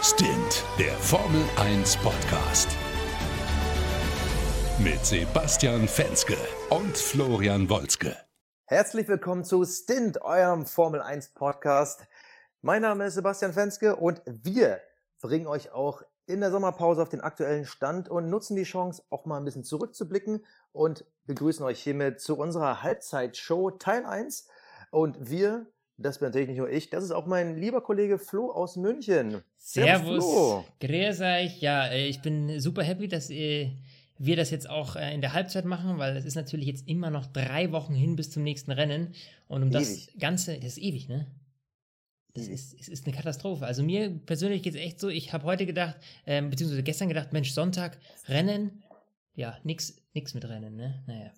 Stint, der Formel 1 Podcast. Mit Sebastian Fenske und Florian Wolzke. Herzlich willkommen zu Stint, eurem Formel 1 Podcast. Mein Name ist Sebastian Fenske und wir bringen euch auch in der Sommerpause auf den aktuellen Stand und nutzen die Chance, auch mal ein bisschen zurückzublicken und begrüßen euch hiermit zu unserer Halbzeitshow Teil 1. Und wir das bin natürlich nicht nur ich, das ist auch mein lieber Kollege Flo aus München. Servus, Servus grüß euch. Ja, äh, ich bin super happy, dass äh, wir das jetzt auch äh, in der Halbzeit machen, weil es ist natürlich jetzt immer noch drei Wochen hin bis zum nächsten Rennen. Und um ewig. das Ganze, das ist ewig, ne? Das ist, es ist eine Katastrophe. Also mir persönlich geht es echt so, ich habe heute gedacht, ähm, beziehungsweise gestern gedacht, Mensch, Sonntag, Rennen, ja, nix, nix mit Rennen, ne? Naja.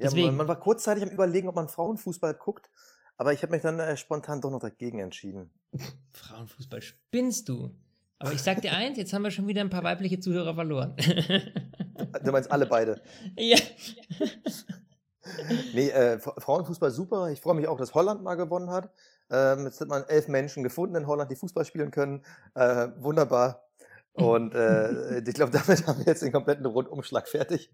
Deswegen, ja, man, man war kurzzeitig am überlegen, ob man Frauenfußball guckt. Aber ich habe mich dann äh, spontan doch noch dagegen entschieden. Frauenfußball spinnst du. Aber ich sag dir eins, jetzt haben wir schon wieder ein paar weibliche Zuhörer verloren. du meinst alle beide? Ja. nee, äh, Frauenfußball super. Ich freue mich auch, dass Holland mal gewonnen hat. Ähm, jetzt hat man elf Menschen gefunden in Holland, die Fußball spielen können. Äh, wunderbar. Und äh, ich glaube, damit haben wir jetzt den kompletten Rundumschlag fertig.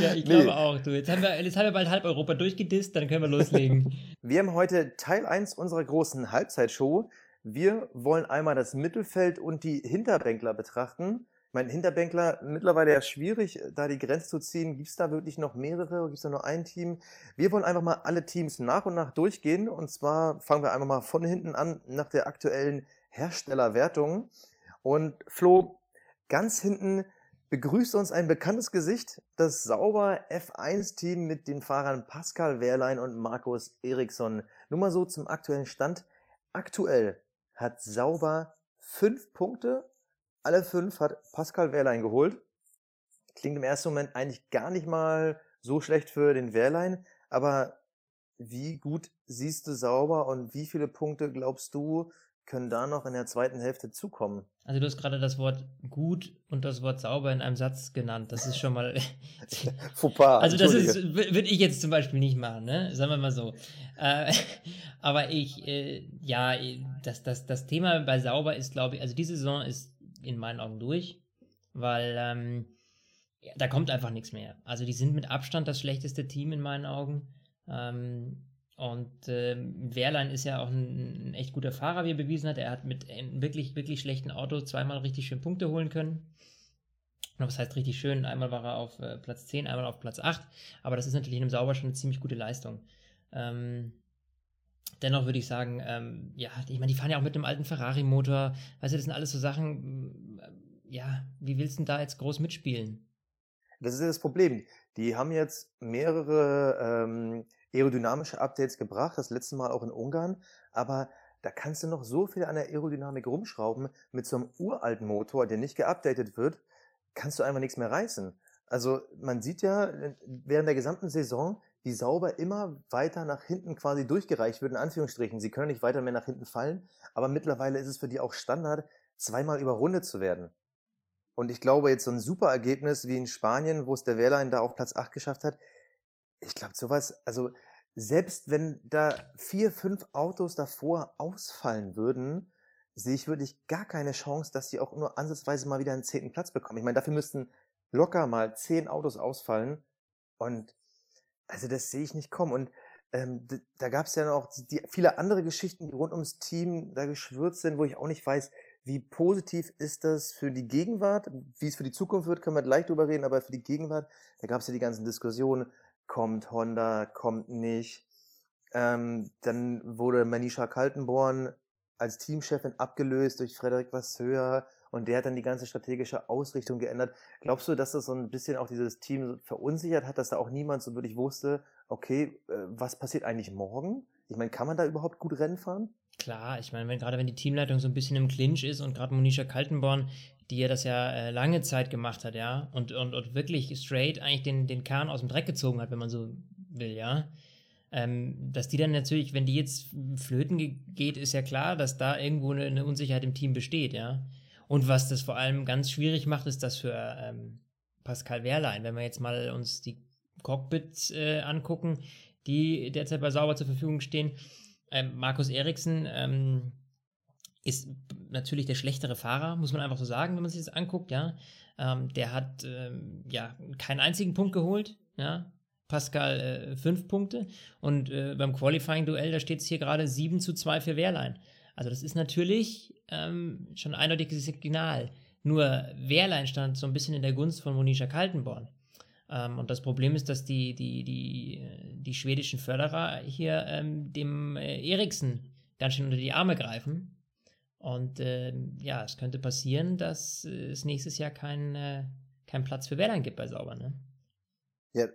Ja, ich glaube nee. auch. Du, jetzt, haben wir, jetzt haben wir bald halb Europa durchgedisst, dann können wir loslegen. wir haben heute Teil 1 unserer großen Halbzeitshow. Wir wollen einmal das Mittelfeld und die Hinterbänkler betrachten. Mein Hinterbänkler mittlerweile ja schwierig, da die Grenze zu ziehen. Gibt es da wirklich noch mehrere? Gibt es da nur ein Team? Wir wollen einfach mal alle Teams nach und nach durchgehen. Und zwar fangen wir einfach mal von hinten an nach der aktuellen Herstellerwertung. Und Flo, ganz hinten begrüßt uns ein bekanntes Gesicht, das Sauber F1-Team mit den Fahrern Pascal Wehrlein und Markus Eriksson. Nur mal so zum aktuellen Stand. Aktuell hat Sauber fünf Punkte. Alle fünf hat Pascal Wehrlein geholt. Klingt im ersten Moment eigentlich gar nicht mal so schlecht für den Wehrlein, aber wie gut siehst du Sauber und wie viele Punkte glaubst du, können da noch in der zweiten Hälfte zukommen. Also du hast gerade das Wort gut und das Wort sauber in einem Satz genannt. Das ist schon mal. Fauxpas. Also das ist würde ich jetzt zum Beispiel nicht machen, ne? Sagen wir mal so. Äh, aber ich, äh, ja, das, das, das Thema bei sauber ist, glaube ich, also diese Saison ist in meinen Augen durch, weil ähm, da kommt einfach nichts mehr. Also die sind mit Abstand das schlechteste Team in meinen Augen. Ähm, und äh, Wehrlein ist ja auch ein, ein, echt guter Fahrer, wie er bewiesen hat. Er hat mit einem wirklich, wirklich schlechten Auto zweimal richtig schön Punkte holen können. Und was heißt richtig schön? Einmal war er auf äh, Platz 10, einmal auf Platz 8. Aber das ist natürlich in einem Sauber schon eine ziemlich gute Leistung. Ähm, dennoch würde ich sagen, ähm, ja, ich meine, die fahren ja auch mit einem alten Ferrari-Motor. Weißt du, das sind alles so Sachen, äh, ja, wie willst du denn da jetzt groß mitspielen? Das ist ja das Problem. Die haben jetzt mehrere ähm, aerodynamische Updates gebracht, das letzte Mal auch in Ungarn, aber da kannst du noch so viel an der Aerodynamik rumschrauben. Mit so einem uralten Motor, der nicht geupdatet wird, kannst du einfach nichts mehr reißen. Also man sieht ja während der gesamten Saison, wie sauber immer weiter nach hinten quasi durchgereicht wird, in Anführungsstrichen. Sie können nicht weiter mehr nach hinten fallen, aber mittlerweile ist es für die auch Standard, zweimal überrundet zu werden. Und ich glaube, jetzt so ein super Ergebnis wie in Spanien, wo es der Wehrlein da auf Platz 8 geschafft hat, ich glaube, sowas, also selbst wenn da vier, fünf Autos davor ausfallen würden, sehe ich wirklich gar keine Chance, dass die auch nur ansatzweise mal wieder einen zehnten Platz bekommen. Ich meine, dafür müssten locker mal zehn Autos ausfallen. Und also das sehe ich nicht kommen. Und ähm, da gab es ja noch die, die, viele andere Geschichten, die rund ums Team da geschwürzt sind, wo ich auch nicht weiß, wie positiv ist das für die Gegenwart? Wie es für die Zukunft wird, können wir gleich drüber reden, aber für die Gegenwart, da gab es ja die ganzen Diskussionen, kommt Honda, kommt nicht. Ähm, dann wurde Manisha Kaltenborn als Teamchefin abgelöst durch Frederik Vasseur und der hat dann die ganze strategische Ausrichtung geändert. Glaubst du, dass das so ein bisschen auch dieses Team verunsichert hat, dass da auch niemand so wirklich wusste, okay, äh, was passiert eigentlich morgen? Ich meine, kann man da überhaupt gut Rennen fahren? Klar, ich meine, wenn, gerade wenn die Teamleitung so ein bisschen im Clinch ist und gerade Monisha Kaltenborn die ja das ja äh, lange Zeit gemacht hat, ja, und, und, und wirklich straight eigentlich den, den Kahn aus dem Dreck gezogen hat, wenn man so will, ja. Ähm, dass die dann natürlich, wenn die jetzt flöten geht, ist ja klar, dass da irgendwo eine, eine, Unsicherheit im Team besteht, ja. Und was das vor allem ganz schwierig macht, ist das für ähm, Pascal Wehrlein, wenn wir jetzt mal uns die Cockpits äh, angucken, die derzeit bei Sauber zur Verfügung stehen. Ähm, Markus Eriksen, ähm, ist natürlich der schlechtere Fahrer, muss man einfach so sagen, wenn man sich das anguckt, ja. Ähm, der hat ähm, ja keinen einzigen Punkt geholt, ja. Pascal äh, fünf Punkte und äh, beim Qualifying-Duell, da steht es hier gerade 7 zu 2 für Wehrlein. Also das ist natürlich ähm, schon ein eindeutiges Signal. Nur Wehrlein stand so ein bisschen in der Gunst von Monisha Kaltenborn. Ähm, und das Problem ist, dass die, die, die, die schwedischen Förderer hier ähm, dem äh, Eriksen ganz schön unter die Arme greifen. Und äh, ja, es könnte passieren, dass äh, es nächstes Jahr keinen äh, kein Platz für Wehrlein gibt bei Sauber. Ne? Ja,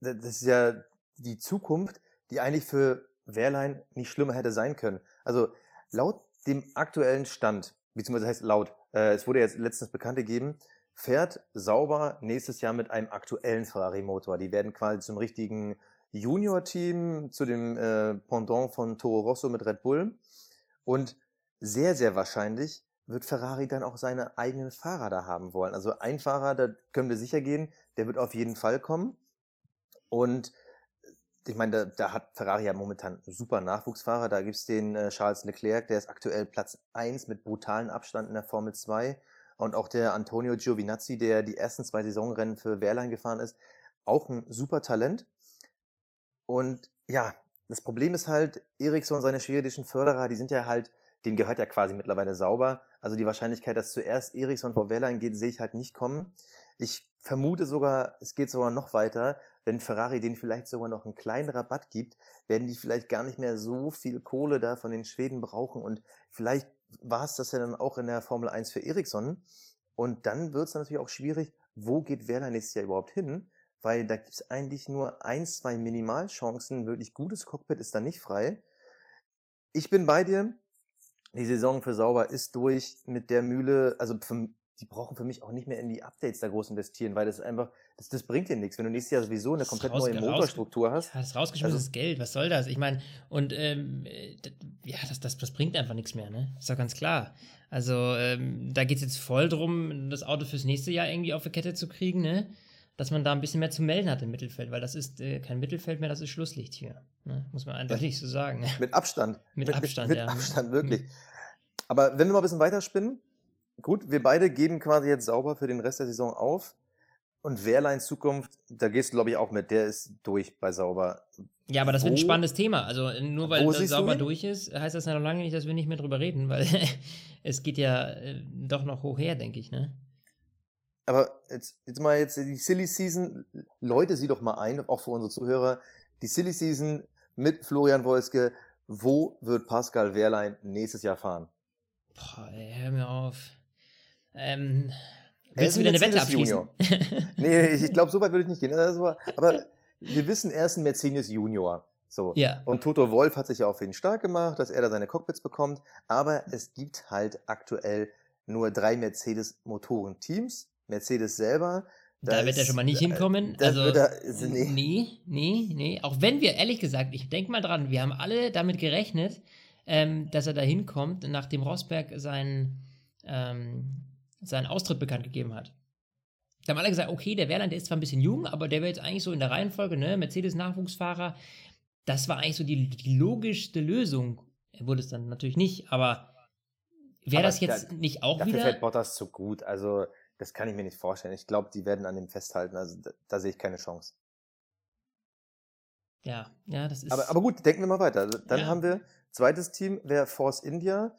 das ist ja die Zukunft, die eigentlich für Wehrlein nicht schlimmer hätte sein können. Also laut dem aktuellen Stand, beziehungsweise heißt laut, äh, es wurde jetzt letztens bekannt gegeben, fährt Sauber nächstes Jahr mit einem aktuellen Ferrari-Motor. Die werden quasi zum richtigen Junior-Team, zu dem äh, Pendant von Toro Rosso mit Red Bull. Und sehr, sehr wahrscheinlich wird Ferrari dann auch seine eigenen Fahrer da haben wollen. Also ein Fahrer, da können wir sicher gehen, der wird auf jeden Fall kommen. Und ich meine, da, da hat Ferrari ja momentan super Nachwuchsfahrer. Da gibt's den äh, Charles Leclerc, der ist aktuell Platz eins mit brutalen Abstand in der Formel 2. Und auch der Antonio Giovinazzi, der die ersten zwei Saisonrennen für Wehrlein gefahren ist, auch ein super Talent. Und ja, das Problem ist halt, Ericsson und seine schwedischen Förderer, die sind ja halt, denen gehört ja quasi mittlerweile sauber. Also die Wahrscheinlichkeit, dass zuerst Ericsson vor Wehrlein geht, sehe ich halt nicht kommen. Ich vermute sogar, es geht sogar noch weiter. Wenn Ferrari denen vielleicht sogar noch einen kleinen Rabatt gibt, werden die vielleicht gar nicht mehr so viel Kohle da von den Schweden brauchen. Und vielleicht war es das ja dann auch in der Formel 1 für Ericsson. Und dann wird es natürlich auch schwierig, wo geht Wehrlein nächstes Jahr überhaupt hin? Weil da gibt es eigentlich nur ein, zwei Minimalchancen. Wirklich gutes Cockpit ist da nicht frei. Ich bin bei dir. Die Saison für Sauber ist durch mit der Mühle. Also für, die brauchen für mich auch nicht mehr in die Updates da groß investieren, weil das einfach, das, das bringt dir nichts. Wenn du nächstes Jahr sowieso eine komplett neue Motorstruktur hast. Ja, das rausgeschmissenes also, Geld, was soll das? Ich meine, und ähm, ja, das, das, das bringt einfach nichts mehr, ne? Ist doch ganz klar. Also, ähm, da geht es jetzt voll drum, das Auto fürs nächste Jahr irgendwie auf die Kette zu kriegen, ne? Dass man da ein bisschen mehr zu melden hat im Mittelfeld, weil das ist äh, kein Mittelfeld mehr, das ist Schlusslicht hier. Ne? Muss man eindeutig ja. so sagen. Mit Abstand. mit, mit, Abstand, mit, ja. Mit Abstand, wirklich. Mhm. Aber wenn wir mal ein bisschen weiterspinnen, gut, wir beide geben quasi jetzt sauber für den Rest der Saison auf. Und Wehrleins Zukunft, da gehst du, glaube ich, auch mit, der ist durch bei Sauber. Ja, aber das wo, wird ein spannendes Thema. Also nur weil Sauber durch ist, heißt das ja noch lange nicht, dass wir nicht mehr drüber reden, weil es geht ja äh, doch noch hoch her, denke ich, ne? Aber jetzt, jetzt mal jetzt die Silly Season, Leute, sieh doch mal ein, auch für unsere Zuhörer, die Silly Season mit Florian Wolske, wo wird Pascal Wehrlein nächstes Jahr fahren? Boah, ey, hör mir auf. Ähm, willst du wieder eine Wette abschließen? nee, ich, ich glaube, so weit würde ich nicht gehen. Aber wir wissen, er ist ein Mercedes Junior. So. Ja. Und Toto Wolf hat sich ja auch für ihn stark gemacht, dass er da seine Cockpits bekommt. Aber es gibt halt aktuell nur drei Mercedes-Motoren-Teams. Mercedes selber. Da, da wird er schon mal nicht hinkommen. also, er, nee. nee, nee, nee. Auch wenn wir, ehrlich gesagt, ich denke mal dran, wir haben alle damit gerechnet, ähm, dass er da hinkommt, nachdem Rosberg seinen, ähm, seinen Austritt bekannt gegeben hat. Da haben alle gesagt, okay, der Wehrland, der ist zwar ein bisschen jung, aber der wäre jetzt eigentlich so in der Reihenfolge, ne, Mercedes-Nachwuchsfahrer. Das war eigentlich so die, die logischste Lösung. Er wurde es dann natürlich nicht, aber wäre das jetzt da, nicht auch dafür wieder... Dafür fällt Bottas zu gut, also das kann ich mir nicht vorstellen. Ich glaube, die werden an dem festhalten, also da, da sehe ich keine Chance. Ja, ja, das ist... Aber, aber gut, denken wir mal weiter. Also, dann ja. haben wir Zweites Team wäre Force India,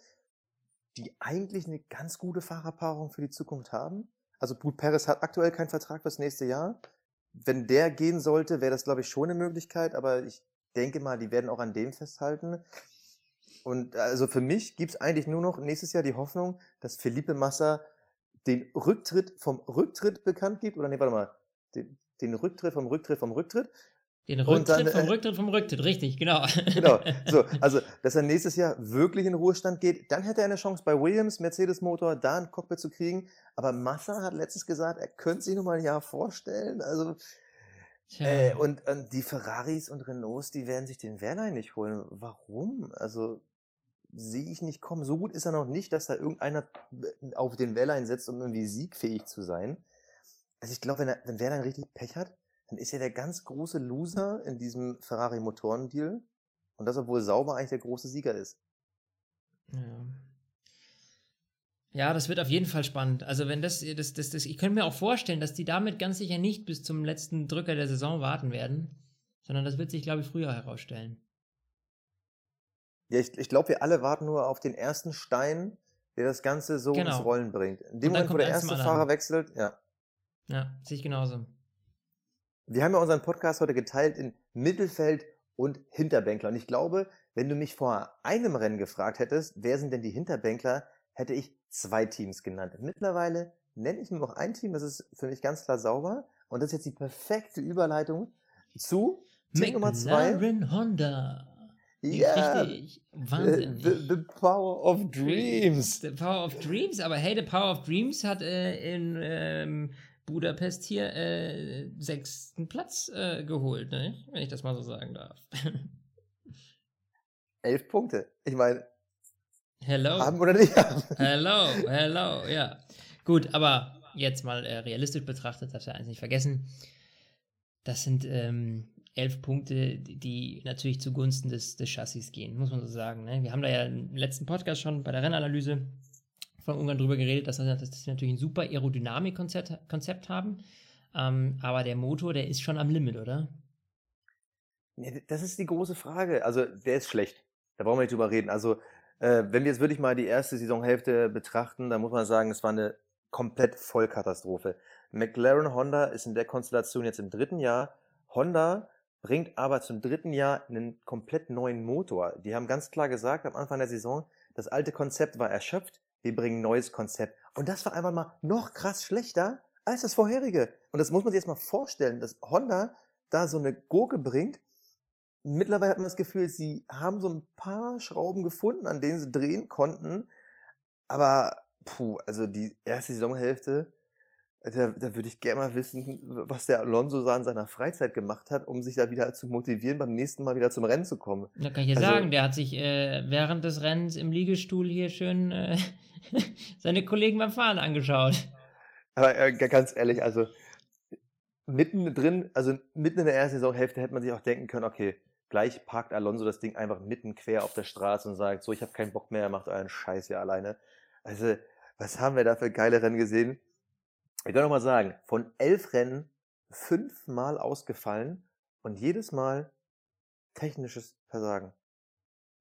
die eigentlich eine ganz gute Fahrerpaarung für die Zukunft haben. Also Brut Perez hat aktuell keinen Vertrag fürs nächste Jahr. Wenn der gehen sollte, wäre das, glaube ich, schon eine Möglichkeit, aber ich denke mal, die werden auch an dem festhalten. Und also für mich gibt es eigentlich nur noch nächstes Jahr die Hoffnung, dass Felipe Massa den Rücktritt vom Rücktritt bekannt gibt. Oder nee, warte mal, den, den Rücktritt vom Rücktritt vom Rücktritt. Den Rücktritt dann, vom äh, Rücktritt vom Rücktritt, richtig, genau. Genau, so, also, dass er nächstes Jahr wirklich in Ruhestand geht, dann hätte er eine Chance bei Williams, Mercedes-Motor, da ein Cockpit zu kriegen. Aber Massa hat letztens gesagt, er könnte sich noch mal ein Jahr vorstellen. Also, äh, und, und die Ferraris und Renaults, die werden sich den Wehrlein nicht holen. Warum? Also, sehe ich nicht kommen. So gut ist er noch nicht, dass da irgendeiner auf den Wehrlein setzt, um irgendwie siegfähig zu sein. Also ich glaube, wenn, er, wenn Wehrlein richtig Pech hat, dann ist er der ganz große Loser in diesem Ferrari-Motoren-Deal. Und das, obwohl Sauber eigentlich der große Sieger ist. Ja. Ja, das wird auf jeden Fall spannend. Also wenn das, das, das, das, ich könnte mir auch vorstellen, dass die damit ganz sicher nicht bis zum letzten Drücker der Saison warten werden, sondern das wird sich, glaube ich, früher herausstellen. Ja, ich, ich glaube, wir alle warten nur auf den ersten Stein, der das Ganze so Genau. ins Rollen bringt. In dem Moment, wo der erste. Fahrer wechselt, ja. Ja, sehe ich genauso. Wir haben ja unseren Podcast heute geteilt in Mittelfeld und Hinterbänkler. Und ich glaube, wenn du mich vor einem Rennen gefragt hättest, wer sind denn die Hinterbänkler, hätte ich zwei Teams genannt. Mittlerweile nenne ich nur noch ein Team, das ist für mich ganz klar sauber. Und das ist jetzt die perfekte Überleitung zu Team Nummer zwei. McLaren Honda. Ja, Richtig. Wahnsinn. the, the Power of Dreams. The Power of Dreams, aber hey, The Power of Dreams hat äh, in ähm, Budapest hier äh, sechsten Platz äh, geholt, ne? wenn ich das mal so sagen darf. Elf Punkte. Ich meine, Hello. haben oder nicht haben. Hello, hello, ja. Gut, aber jetzt mal äh, realistisch betrachtet, darfst du eins nicht vergessen. Das sind ähm, elf Punkte, die- natürlich zugunsten des, des Chassis gehen, muss man so sagen. Ne? Wir haben da ja im letzten Podcast schon bei der Rennanalyse von Ungarn drüber geredet, dass, dass sie natürlich ein super Aerodynamik-Konzept Konzept haben. Ähm, aber der Motor, der ist schon am Limit, oder? Ja, das ist die große Frage. Also, der ist schlecht. Da brauchen wir nicht drüber reden. Also, äh, wenn wir jetzt wirklich mal die erste Saisonhälfte betrachten, dann muss man sagen, es war eine komplett Vollkatastrophe. McLaren Honda ist in der Konstellation jetzt im dritten Jahr. Honda bringt aber zum dritten Jahr einen komplett neuen Motor. Die haben ganz klar gesagt am Anfang der Saison, das alte Konzept war erschöpft, wir bringen ein neues Konzept. Und das war einfach mal noch krass schlechter als das vorherige. Und das muss man sich jetzt mal vorstellen, dass Honda da so eine Gurke bringt. Mittlerweile hat man das Gefühl, sie haben so ein paar Schrauben gefunden, an denen sie drehen konnten. Aber, puh, also die erste Saisonhälfte, da, da würde ich gerne mal wissen, was der Alonso da in seiner Freizeit gemacht hat, um sich da wieder zu motivieren, beim nächsten Mal wieder zum Rennen zu kommen. Da kann ich ja Also- sagen, der hat sich äh, während des Rennens im Liegestuhl hier schön äh, seine Kollegen beim Fahren angeschaut. Aber äh, ganz ehrlich, also mitten drin, also mitten in der ersten Saisonhälfte hätte man sich auch denken können, okay, gleich parkt Alonso das Ding einfach mitten quer auf der Straße und sagt, so, ich habe keinen Bock mehr, macht euren Scheiß hier alleine. Also, was haben wir da für geile Rennen gesehen? Ich will noch mal sagen, von elf Rennen fünfmal ausgefallen und jedes Mal technisches Versagen.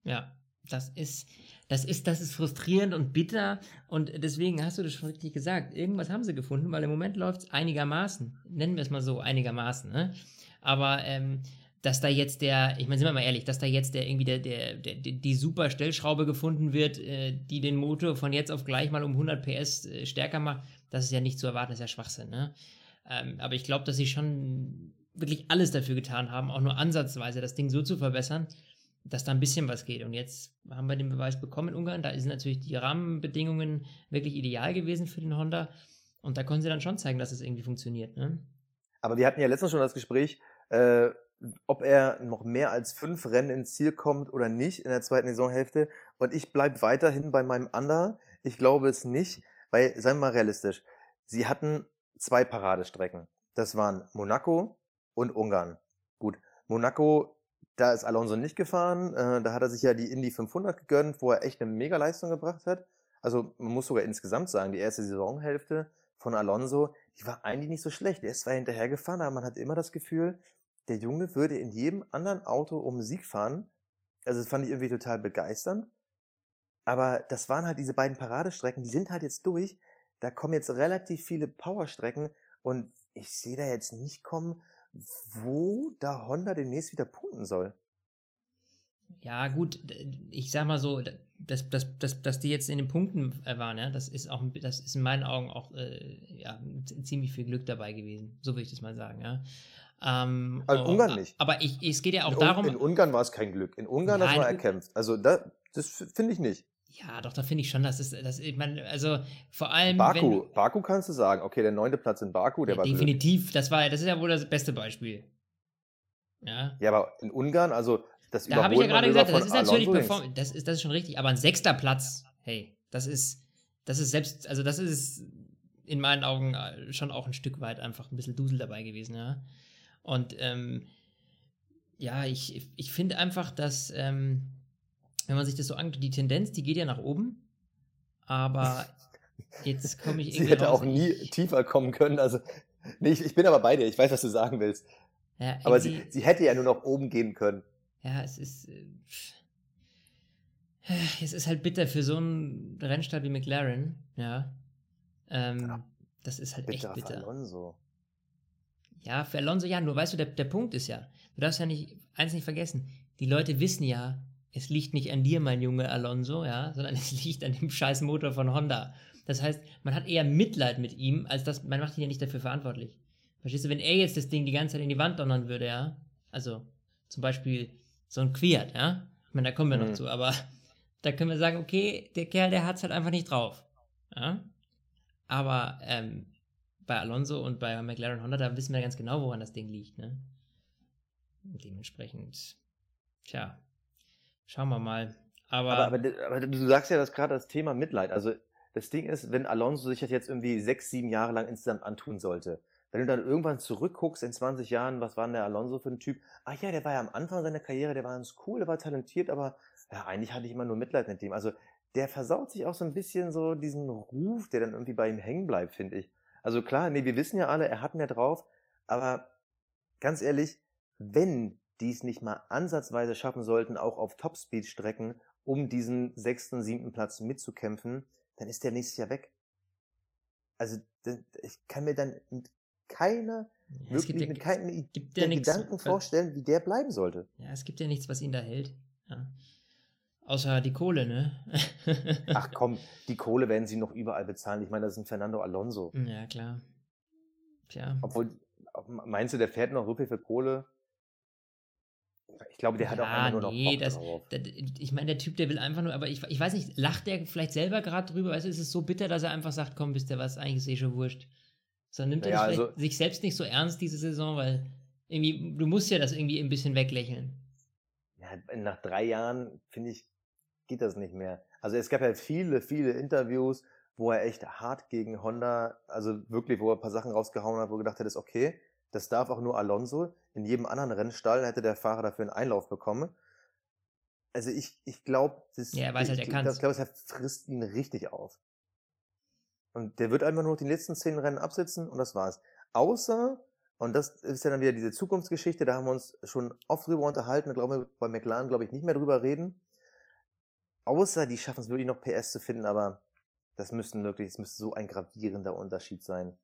Ja, das ist, das ist, das ist frustrierend und bitter und deswegen hast du das schon richtig gesagt. Irgendwas haben sie gefunden, weil im Moment läuft es einigermaßen. Nennen wir es mal so, einigermaßen. Ne? Aber ähm, dass da jetzt der, ich meine, sind wir mal ehrlich, dass da jetzt der irgendwie der, der, der, die super Stellschraube gefunden wird, äh, die den Motor von jetzt auf gleich mal um 100 PS äh, stärker macht, das ist ja nicht zu erwarten, das ist ja Schwachsinn. Ne? Ähm, aber ich glaube, dass sie schon wirklich alles dafür getan haben, auch nur ansatzweise das Ding so zu verbessern, dass da ein bisschen was geht. Und jetzt haben wir den Beweis bekommen in Ungarn. Da sind natürlich die Rahmenbedingungen wirklich ideal gewesen für den Honda. Und da konnten sie dann schon zeigen, dass es irgendwie funktioniert. Ne? Aber wir hatten ja letztens schon das Gespräch, äh, ob er noch mehr als fünf Rennen ins Ziel kommt oder nicht in der zweiten Saisonhälfte. Und ich bleibe weiterhin bei meinem Under. Ich glaube es nicht, weil, seien wir mal realistisch, sie hatten zwei Paradestrecken. Das waren Monaco und Ungarn. Gut, Monaco, da ist Alonso nicht gefahren. Äh, da hat er sich ja die Indy 500 gegönnt, wo er echt eine Mega-Leistung gebracht hat. Also man muss sogar insgesamt sagen, die erste Saisonhälfte von Alonso, die war eigentlich nicht so schlecht. Er ist zwar hinterhergefahren, aber man hat immer das Gefühl, der Junge würde in jedem anderen Auto um Sieg fahren. Also das fand ich irgendwie total begeisternd. Aber das waren halt diese beiden Paradestrecken, die sind halt jetzt durch. Da kommen jetzt relativ viele Powerstrecken und ich sehe da jetzt nicht kommen, wo da Honda demnächst wieder punkten soll. Ja, gut, ich sag mal so, dass, dass, dass, dass die jetzt in den Punkten äh, waren, ja, das ist auch, das ist in meinen Augen auch äh, ja, ziemlich viel Glück dabei gewesen. So würde ich das mal sagen, ja. Ähm, Also oh, Ungarn nicht. Aber ich, es geht ja auch in, darum. in Ungarn war es kein Glück. In Ungarn Nein, das war U- erkämpft. Also da, das finde ich nicht. Ja, doch, da finde ich schon, dass es, das, ich meine, also vor allem. wenn Baku, du- Baku kannst du sagen, okay, der neunte Platz in Baku, der ja, war definitiv, das war, das ist ja wohl das beste Beispiel. Ja. Ja, aber in Ungarn, also das Da habe ich ja gerade gesagt, das ist natürlich. Perform das ist, das ist schon richtig, aber ein sechster Platz, hey, das ist, das ist selbst, also das ist in meinen Augen äh, schon auch ein Stück weit einfach ein bisschen Dusel dabei gewesen, ja. Und ähm, ja, ich, ich finde einfach, dass, ähm, wenn man sich das so anguckt, die Tendenz, die geht ja nach oben, aber Jetzt komme ich Sie irgendwie hätte raus. auch nie tiefer kommen können. Also, nee, ich, ich bin aber bei dir. Ich weiß, was du sagen willst. Ja, Aber sie, sie hätte ja nur noch oben gehen können. Ja, es ist. äh, Es ist halt bitter für so einen Rennstall wie McLaren, ja. Ähm, Ja. Das ist halt Bitter echt für bitter. Alonso. Ja, für Alonso ja, nur weißt du, der, der Punkt ist ja, du darfst ja nicht, eins nicht vergessen, die Leute wissen ja, es liegt nicht an dir, mein Junge Alonso, ja, sondern es liegt an dem scheiß Motor von Honda. Das heißt, man hat eher Mitleid mit ihm, als dass man macht ihn ja nicht dafür verantwortlich. Verstehst du, wenn er jetzt das Ding die ganze Zeit in die Wand donnern würde, ja, also zum Beispiel so ein Quert, ja, ich meine, da kommen wir noch Mhm. zu, aber da können wir sagen, okay, der Kerl, der hat's halt einfach nicht drauf, ja. Aber ähm, bei Alonso und bei McLaren Honda, da wissen wir ganz genau, woran das Ding liegt, ne? Dementsprechend, tja, schauen wir mal. Aber, Aber, aber, aber du sagst ja das gerade das Thema Mitleid. Also das Ding ist, wenn Alonso sich das jetzt irgendwie sechs, sieben Jahre lang insgesamt antun sollte, wenn du dann irgendwann zurückguckst in 20 Jahren, was war denn der Alonso für ein Typ? Ach ja, der war ja am Anfang seiner Karriere, der war ganz cool, der war talentiert, aber ja, eigentlich hatte ich immer nur Mitleid mit dem. Also der versaut sich auch so ein bisschen so diesen Ruf, der dann irgendwie bei ihm hängen bleibt, finde ich. Also klar, nee, wir wissen ja alle, er hat mehr drauf, aber ganz ehrlich, wenn die es nicht mal ansatzweise schaffen sollten, auch auf Topspeed-Strecken, um diesen sechsten, siebten Platz mitzukämpfen, dann ist der nächstes Jahr weg. Also ich kann mir dann mit keiner, ja, wirklich ja, mit keinem ja Gedanken äh, vorstellen, wie der bleiben sollte. Ja, es gibt ja nichts, was ihn da hält. Ja. Außer die Kohle, ne? Ach komm, die Kohle werden sie noch überall bezahlen. Ich meine, das ist ein Fernando Alonso. ja, klar. Tja. Obwohl, meinst du, der fährt noch so viel für Kohle? Ich glaube, der hat auch Ja, einfach nur noch nee, Bock das- drauf. Da- Ich meine, der Typ, der will einfach nur, aber ich, ich weiß nicht, lacht der vielleicht selber gerade drüber? Weißt du, ist es so bitter, dass er einfach sagt, komm, wisst ihr was, eigentlich ist eh schon wurscht. Sondern nimmt er Ja, das also- sich selbst nicht so ernst diese Saison, weil irgendwie, du musst ja das irgendwie ein bisschen weglächeln. Ja, nach drei Jahren, finde ich, geht das nicht mehr. Also es gab ja viele, viele Interviews, wo er echt hart gegen Honda, also wirklich, wo er ein paar Sachen rausgehauen hat, wo er gedacht hat, ist okay, das darf auch nur Alonso. In jedem anderen Rennstall hätte der Fahrer dafür einen Einlauf bekommen. Also ich, ich glaube, das, Ja, weiß halt, ich, er ich glaube, es frisst ihn richtig auf. Und der wird einfach nur noch die letzten zehn Rennen absitzen und das war's. Außer, und das ist ja dann wieder diese Zukunftsgeschichte, da haben wir uns schon oft drüber unterhalten, da glauben wir bei McLaren, glaube ich, nicht mehr drüber reden. Außer die schaffen es wirklich noch PS zu finden, aber das müsste wirklich, es müsste so ein gravierender Unterschied sein.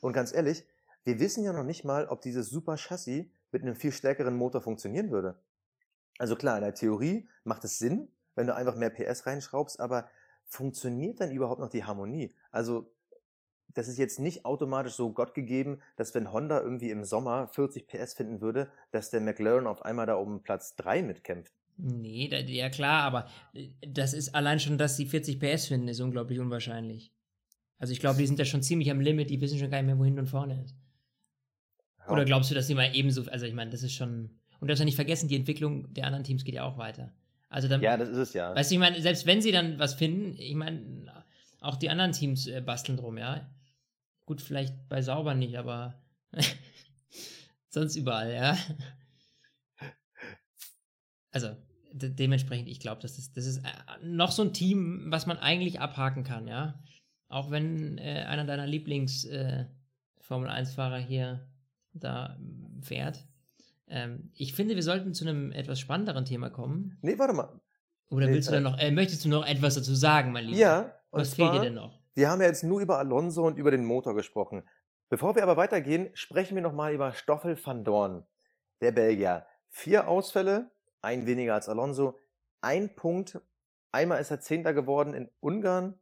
Und ganz ehrlich, wir wissen ja noch nicht mal, ob dieses super Chassis mit einem viel stärkeren Motor funktionieren würde. Also klar, in der Theorie macht es Sinn, wenn du einfach mehr PS reinschraubst, aber funktioniert dann überhaupt noch die Harmonie? Also, das ist jetzt nicht automatisch so Gott gegeben, dass wenn Honda irgendwie im Sommer 40 PS finden würde, dass der McLaren auf einmal da um Platz 3 mitkämpft. Nee, da, ja klar, aber äh, das ist allein schon, dass sie 40 PS finden, ist unglaublich unwahrscheinlich. Also ich glaube, die sind da schon ziemlich am Limit, die wissen schon gar nicht mehr, wohin und vorne ist. Ja. Oder glaubst du, dass die mal ebenso, also ich meine, das ist schon, und du darfst ja nicht vergessen, die Entwicklung der anderen Teams geht ja auch weiter. Also dann, Ja, das ist es ja. weißt du, ich meine, selbst wenn sie dann was finden, ich meine, auch die anderen Teams äh, basteln drum, ja. Gut, vielleicht bei Sauber nicht, aber sonst überall, ja. Also, de dementsprechend, ich glaube, das ist, das ist äh, noch so ein Team, was man eigentlich abhaken kann, ja. Auch wenn äh, einer deiner Lieblings-Formel-1-Fahrer hier da fährt. Ähm, ich finde, wir sollten zu einem etwas spannenderen Thema kommen. Nee, warte mal. Oder Nee, willst du da noch, äh, möchtest du noch etwas dazu sagen, mein Lieber? Ja, Was fehlt dir zwar, denn noch? wir haben ja jetzt nur über Alonso und über den Motor gesprochen. Bevor wir aber weitergehen, sprechen wir nochmal über Stoffel van Dorn, der Belgier. Vier Ausfälle, ein weniger als Alonso, ein Punkt. Einmal ist er Zehnter geworden in Ungarn.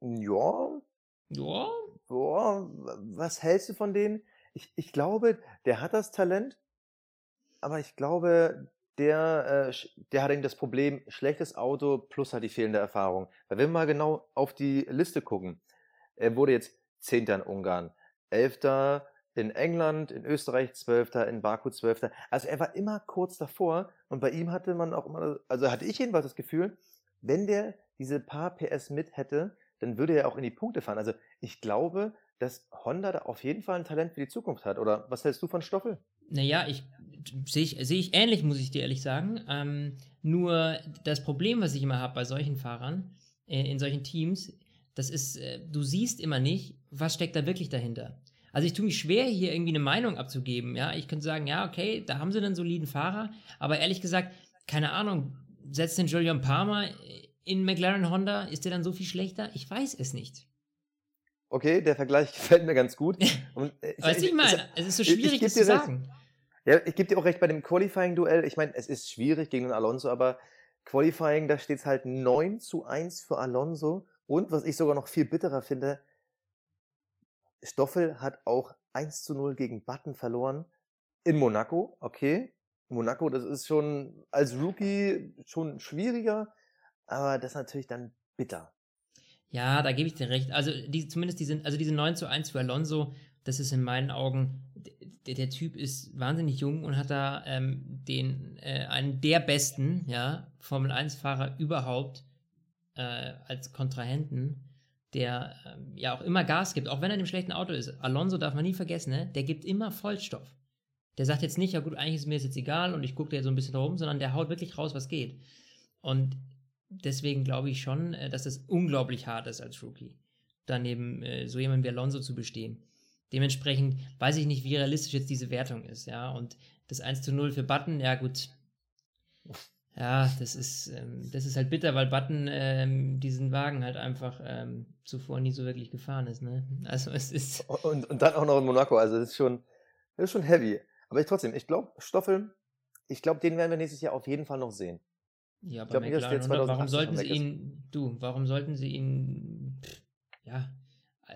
Ja, Ja, boah, was hältst du von denen? Ich, ich glaube, der hat das Talent, aber ich glaube, der, äh, der hat eben das Problem, schlechtes Auto plus halt die fehlende Erfahrung. Weil wenn wir mal genau auf die Liste gucken, er wurde jetzt Zehnter in Ungarn, Elfter in England, in Österreich Zwölfter, in Baku Zwölfter. Also er war immer kurz davor und bei ihm hatte man auch immer, also hatte ich jedenfalls das Gefühl, wenn der diese paar PS mit hätte, dann würde er auch in die Punkte fahren. Also ich glaube, dass Honda da auf jeden Fall ein Talent für die Zukunft hat. Oder was hältst du von Stoffel? Naja, ich sehe ich, seh ich ähnlich, muss ich dir ehrlich sagen. Ähm, nur das Problem, was ich immer habe bei solchen Fahrern, äh, in solchen Teams, Das ist, äh, du siehst immer nicht, was steckt da wirklich dahinter. Also ich tue mich schwer, hier irgendwie eine Meinung abzugeben. Ja, ich könnte sagen, ja, okay, da haben sie einen soliden Fahrer, aber ehrlich gesagt, keine Ahnung, setzt den Julian Palmer in McLaren Honda, ist der dann so viel schlechter? Ich weiß es nicht. Okay, der Vergleich gefällt mir ganz gut. Und, äh, weißt du, ich meine, es ist so schwierig, das zu sagen. Ja, ich gebe dir auch recht bei dem Qualifying-Duell. Ich meine, es ist schwierig gegen den Alonso, aber Qualifying, da steht es halt 9 zu 1 für Alonso. Und was ich sogar noch viel bitterer finde, Stoffel hat auch 1 zu 0 gegen Button verloren in Monaco. Okay, Monaco, das ist schon als Rookie schon schwieriger, aber das ist natürlich dann bitter. Ja, da gebe ich dir recht. Also die, zumindest diese, also diese 9 zu 1 für Alonso, das ist in meinen Augen, der, der Typ ist wahnsinnig jung und hat da ähm, den, äh, einen der besten, ja, Formel 1-Fahrer überhaupt äh, als Kontrahenten, der ähm, ja auch immer Gas gibt, auch wenn er in einem schlechten Auto ist. Alonso darf man nie vergessen, ne? der gibt immer Vollstoff. Der sagt jetzt nicht, ja gut, eigentlich ist mir jetzt egal und ich gucke dir so ein bisschen rum, sondern der haut wirklich raus, was geht. Und deswegen glaube ich schon, äh, dass es unglaublich hart ist als Rookie, daneben äh, so jemand wie Alonso zu bestehen. Dementsprechend weiß ich nicht, wie realistisch jetzt diese Wertung ist, ja. Und das 1 zu 0 für Button, ja gut. Ja, das ist, ähm, das ist halt bitter, weil Button ähm, diesen Wagen halt einfach ähm, zuvor nie so wirklich gefahren ist, ne? Also es ist. Und, und dann auch noch in Monaco, also das ist schon, das ist schon heavy. Aber ich trotzdem, ich glaube, Stoffel, ich glaube, den werden wir nächstes Jahr auf jeden Fall noch sehen. Ja, aber glaub, McLaren, warum sollten sie ihn, du, warum sollten sie ihn, pff, ja,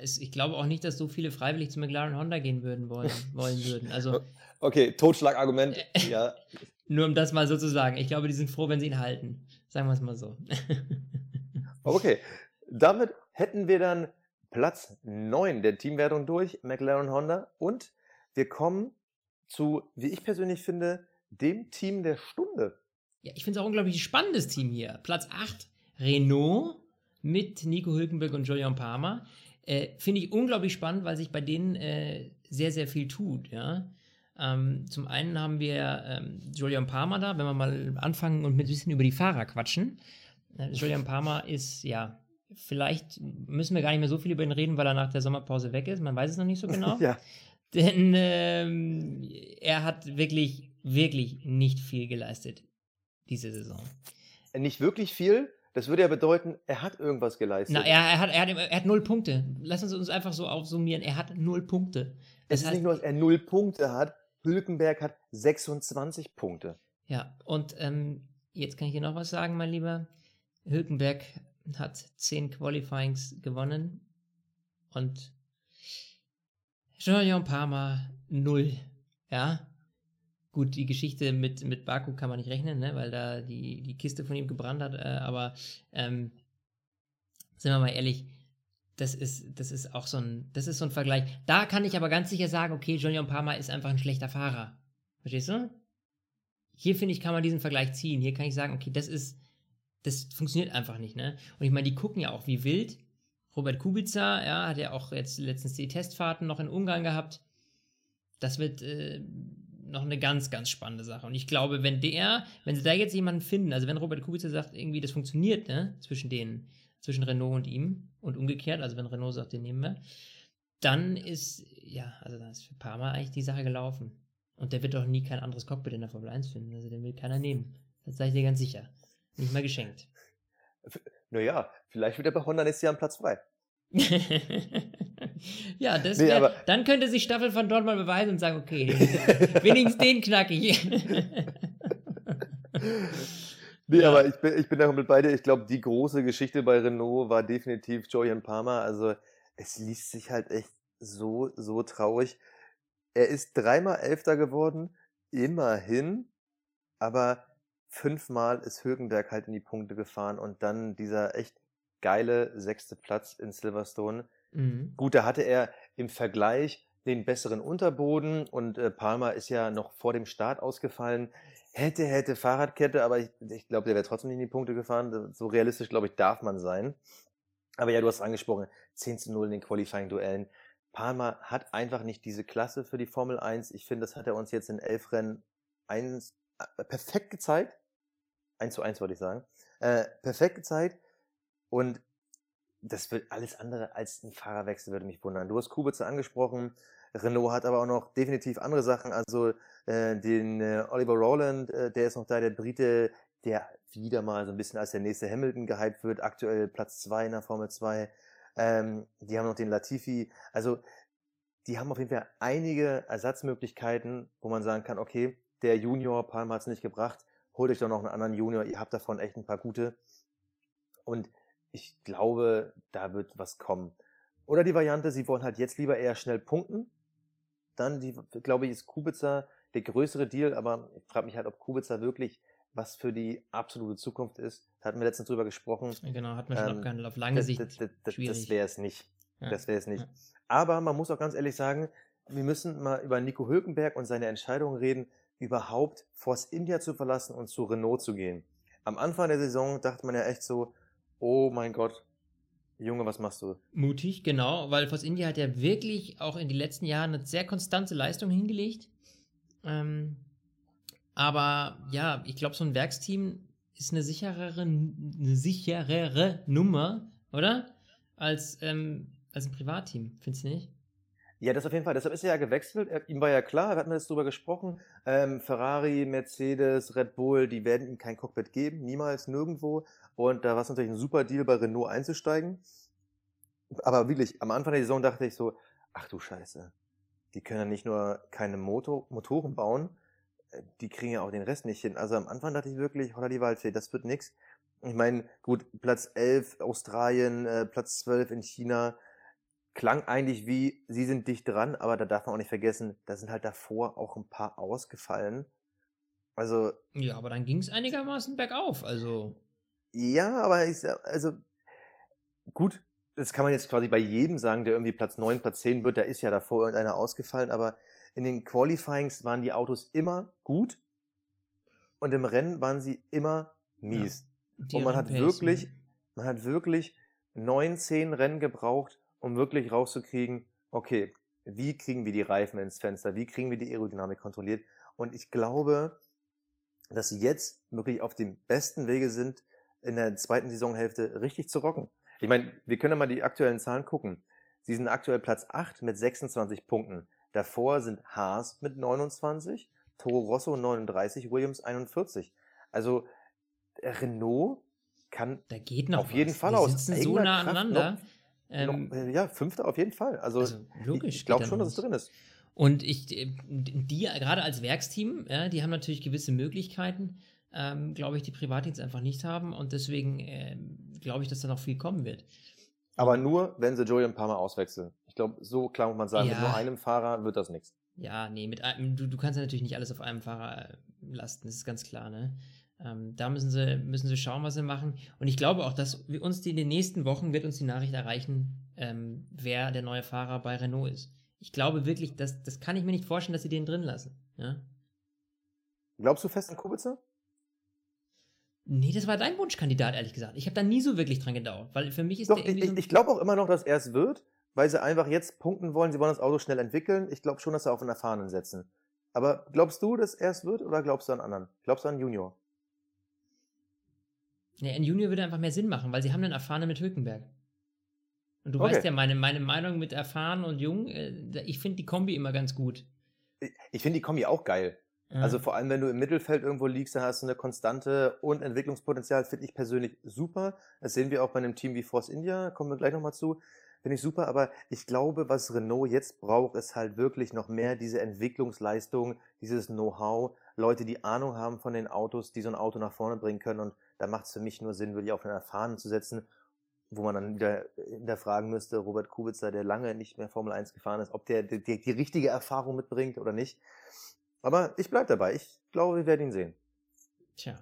ich glaube auch nicht, dass so viele freiwillig zu McLaren Honda gehen würden wollen, wollen würden. Also, okay, Totschlagargument, ja. Nur um das mal so zu sagen. Ich glaube, die sind froh, wenn sie ihn halten. Sagen wir es mal so. okay, damit hätten wir dann Platz 9 der Teamwertung durch, McLaren Honda. Und wir kommen zu, wie ich persönlich finde, dem Team der Stunde. Ja, ich finde es auch unglaublich spannendes Team hier. Platz 8, Renault mit Nico Hülkenberg und Julian Palmer. Äh, finde ich unglaublich spannend, weil sich bei denen äh, sehr, sehr viel tut. Ja? Ähm, zum einen haben wir ähm, Julian Palmer da, wenn wir mal anfangen und mit ein bisschen über die Fahrer quatschen. Äh, Julian Palmer ist, ja, vielleicht müssen wir gar nicht mehr so viel über ihn reden, weil er nach der Sommerpause weg ist. Man weiß es noch nicht so genau. ja. Denn ähm, er hat wirklich, wirklich nicht viel geleistet diese Saison. Nicht wirklich viel? Das würde ja bedeuten, er hat irgendwas geleistet. Na, er, er, hat, er, hat, er hat null Punkte. Lass uns uns einfach so aufsummieren. Er hat null Punkte. Das es ist nicht nur, dass er null Punkte hat, Hülkenberg hat 26 Punkte. Ja, und ähm, jetzt kann ich dir noch was sagen, mein Lieber. Hülkenberg hat 10 Qualifyings gewonnen und Julian Palmer null. Ja, Gut, die Geschichte mit, mit Baku kann man nicht rechnen, ne, weil da die, die Kiste von ihm gebrannt hat, äh, aber ähm, sind wir mal ehrlich, das ist, das ist auch so ein, das ist so ein Vergleich. Da kann ich aber ganz sicher sagen, okay, Julian Palmer ist einfach ein schlechter Fahrer. Verstehst du? Hier finde ich, kann man diesen Vergleich ziehen. Hier kann ich sagen, okay, das ist, das funktioniert einfach nicht, ne? Und ich meine, die gucken ja auch wie wild. Robert Kubica, ja, hat ja auch jetzt letztens die Testfahrten noch in Ungarn gehabt. Das wird, äh, noch eine ganz, ganz spannende Sache. Und ich glaube, wenn der, wenn sie da jetzt jemanden finden, also wenn Robert Kubica sagt, irgendwie das funktioniert, ne, zwischen denen, zwischen Renault und ihm und umgekehrt, also wenn Renault sagt, den nehmen wir, dann ist, ja, also dann ist für Parma eigentlich die Sache gelaufen. Und der wird doch nie kein anderes Cockpit in der Formel 1 finden. Also den will keiner nehmen. Das sage ich dir ganz sicher. Nicht mal geschenkt. Naja, vielleicht wird er bei Honda nächstes Jahr am Platz frei. ja, das nee, wär, dann könnte sich Staffel von dort mal beweisen und sagen, okay, wenigstens den knack ich. nee, ja. aber ich bin, ich bin da komplett bei dir. Ich glaube, die große Geschichte bei Renault war definitiv Julian Palmer. Also es liest sich halt echt so, so traurig. Er ist dreimal Elfter geworden, immerhin, aber fünfmal ist Högenberg halt in die Punkte gefahren und dann dieser echt geile sechste Platz in Silverstone. Mhm. Gut, da hatte er im Vergleich den besseren Unterboden und äh, Palmer ist ja noch vor dem Start ausgefallen. Hätte, hätte Fahrradkette, aber ich, ich glaube, der wäre trotzdem nicht in die Punkte gefahren. So realistisch, glaube ich, darf man sein. Aber ja, du hast angesprochen, 10 zu 0 in den Qualifying-Duellen. Palmer hat einfach nicht diese Klasse für die Formel 1. Ich finde, das hat er uns jetzt in elf Rennen eins, äh, perfekt gezeigt. 1 zu 1 wollte ich sagen. Äh, perfekt gezeigt. Und das wird alles andere als ein Fahrerwechsel, würde mich wundern. Du hast Kubica angesprochen. Renault hat aber auch noch definitiv andere Sachen. Also äh, den äh, Oliver Rowland, äh, der ist noch da, der Brite, der wieder mal so ein bisschen als der nächste Hamilton gehypt wird. Aktuell Platz zwei in der Formel 2. Ähm, die haben noch den Latifi. Also die haben auf jeden Fall einige Ersatzmöglichkeiten, wo man sagen kann, okay, der Junior, Palmer hat es nicht gebracht, holt euch doch noch einen anderen Junior, ihr habt davon echt ein paar gute. Und ich glaube, da wird was kommen. Oder die Variante, sie wollen halt jetzt lieber eher schnell punkten. Dann, die, glaube ich, ist Kubica der größere Deal, aber ich frage mich halt, ob Kubica wirklich was für die absolute Zukunft ist. Da hatten wir letztens drüber gesprochen. Genau, hat man schon ähm, abgehandelt. Auf lange Sicht. Das, das, das, das wäre es nicht. Ja. Das wäre es nicht. Ja. Aber man muss auch ganz ehrlich sagen, wir müssen mal über Nico Hülkenberg und seine Entscheidung reden, überhaupt Force India zu verlassen und zu Renault zu gehen. Am Anfang der Saison dachte man ja echt so, oh mein Gott, Junge, was machst du? Mutig, genau, weil Force India hat ja wirklich auch in den letzten Jahren eine sehr konstante Leistung hingelegt. Ähm, aber ja, ich glaube, so ein Werksteam ist eine sicherere, eine sicherere Nummer, oder? Als, ähm, als ein Privatteam, findest du nicht? Ja, das auf jeden Fall. Deshalb ist er ja gewechselt. Er, ihm war ja klar, wir hatten jetzt drüber gesprochen. Ähm, Ferrari, Mercedes, Red Bull, die werden ihm kein Cockpit geben, niemals, nirgendwo. Und da war es natürlich ein super Deal, bei Renault einzusteigen. Aber wirklich, am Anfang der Saison dachte ich so, ach du Scheiße, die können ja nicht nur keine Motor Motoren bauen, äh, die kriegen ja auch den Rest nicht hin. Also am Anfang dachte ich wirklich, holla die Waldfee, das wird nix. Ich meine, gut, Platz 11 Australien, äh, Platz 12 in China, klang eigentlich wie, sie sind dicht dran, aber da darf man auch nicht vergessen, da sind halt davor auch ein paar ausgefallen. Also. Ja, aber dann ging es einigermaßen bergauf, also. Ja, aber ich, also, gut, das kann man jetzt quasi bei jedem sagen, der irgendwie Platz 9, Platz 10 wird, da ist ja davor irgendeiner ausgefallen, aber in den Qualifyings waren die Autos immer gut und im Rennen waren sie immer mies. Ja, und man hat wirklich, man hat wirklich neun, zehn Rennen gebraucht, um wirklich rauszukriegen, okay, wie kriegen wir die Reifen ins Fenster, wie kriegen wir die Aerodynamik kontrolliert. Und ich glaube, dass sie jetzt wirklich auf dem besten Wege sind, in der zweiten Saisonhälfte richtig zu rocken. Ich meine, wir können ja mal die aktuellen Zahlen gucken. Sie sind aktuell Platz 8 mit 26 Punkten. Davor sind Haas mit 29, Toro Rosso 39, Williams 41. Also Renault kann da geht noch auf was. jeden Fall Die aus sitzen so nah aneinander. Noch, ähm, äh, ja, Fünfter auf jeden Fall. Also, also logisch. Ich, ich glaube schon, dass es drin ist. Und ich, äh, die, gerade als Werksteam, ja, die haben natürlich gewisse Möglichkeiten, ähm, glaube ich, die Privatdienste einfach nicht haben. Und deswegen äh, glaube ich, dass da noch viel kommen wird. Aber nur, wenn sie Julian Palmer auswechseln. Ich glaube, so klar muss man sagen, ja. mit nur einem Fahrer wird das nichts. Ja, nee, mit einem, du, du kannst ja natürlich nicht alles auf einem Fahrer äh, lasten, das ist ganz klar, ne? Ähm, da müssen sie, müssen sie schauen, was sie machen. Und ich glaube auch, dass wir uns die, in den nächsten Wochen wird uns die Nachricht erreichen, ähm, wer der neue Fahrer bei Renault ist. Ich glaube wirklich, das, das kann ich mir nicht vorstellen, dass sie den drin lassen. Ja? Glaubst du fest an Kubica? Nee, das war dein Wunschkandidat, ehrlich gesagt. Ich habe da nie so wirklich dran gedauert, weil für mich ist Doch, der irgendwie. Ich, so ich glaube auch immer noch, dass er es wird, weil sie einfach jetzt punkten wollen. Sie wollen das Auto schnell entwickeln. Ich glaube schon, dass sie auf einen Erfahrenen setzen. Aber glaubst du, dass er es wird oder glaubst du an anderen? Glaubst du an Junior? Nee, ein Junior würde einfach mehr Sinn machen, weil sie haben einen Erfahrenen mit Hülkenberg. Und du okay. weißt ja, meine, meine Meinung mit erfahren und jung, äh, ich finde die Kombi immer ganz gut. Ich, ich finde die Kombi auch geil. Ja. Also vor allem, wenn du im Mittelfeld irgendwo liegst, dann hast du eine Konstante und Entwicklungspotenzial, finde ich persönlich super. Das sehen wir auch bei einem Team wie Force India, kommen wir gleich nochmal zu. Finde ich super, aber ich glaube, was Renault jetzt braucht, ist halt wirklich noch mehr diese Entwicklungsleistung, dieses Know-how, Leute, die Ahnung haben von den Autos, die so ein Auto nach vorne bringen können. Und da macht es für mich nur Sinn, wirklich auf einen Erfahrenen zu setzen, wo man dann wieder hinterfragen müsste, Robert Kubica, der lange nicht mehr Formel 1 gefahren ist, ob der die, die, die richtige Erfahrung mitbringt oder nicht. Aber ich bleib dabei. Ich glaube, wir werden ihn sehen. Tja,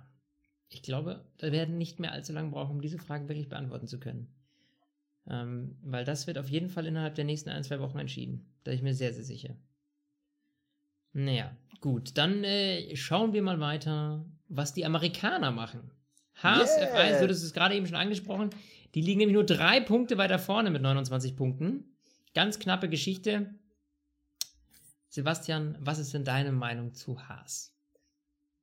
ich glaube, wir werden nicht mehr allzu lange brauchen, um diese Fragen wirklich beantworten zu können. Ähm, weil das wird auf jeden Fall innerhalb der nächsten ein, zwei Wochen entschieden. Da bin ich mir sehr, sehr sicher. Naja, gut. Dann äh, schauen wir mal weiter, was die Amerikaner machen. Haas yeah. F1, du hattest es gerade eben schon angesprochen, die liegen nämlich nur drei Punkte weiter vorne mit 29 Punkten. Ganz knappe Geschichte. Sebastian, was ist denn deine Meinung zu Haas?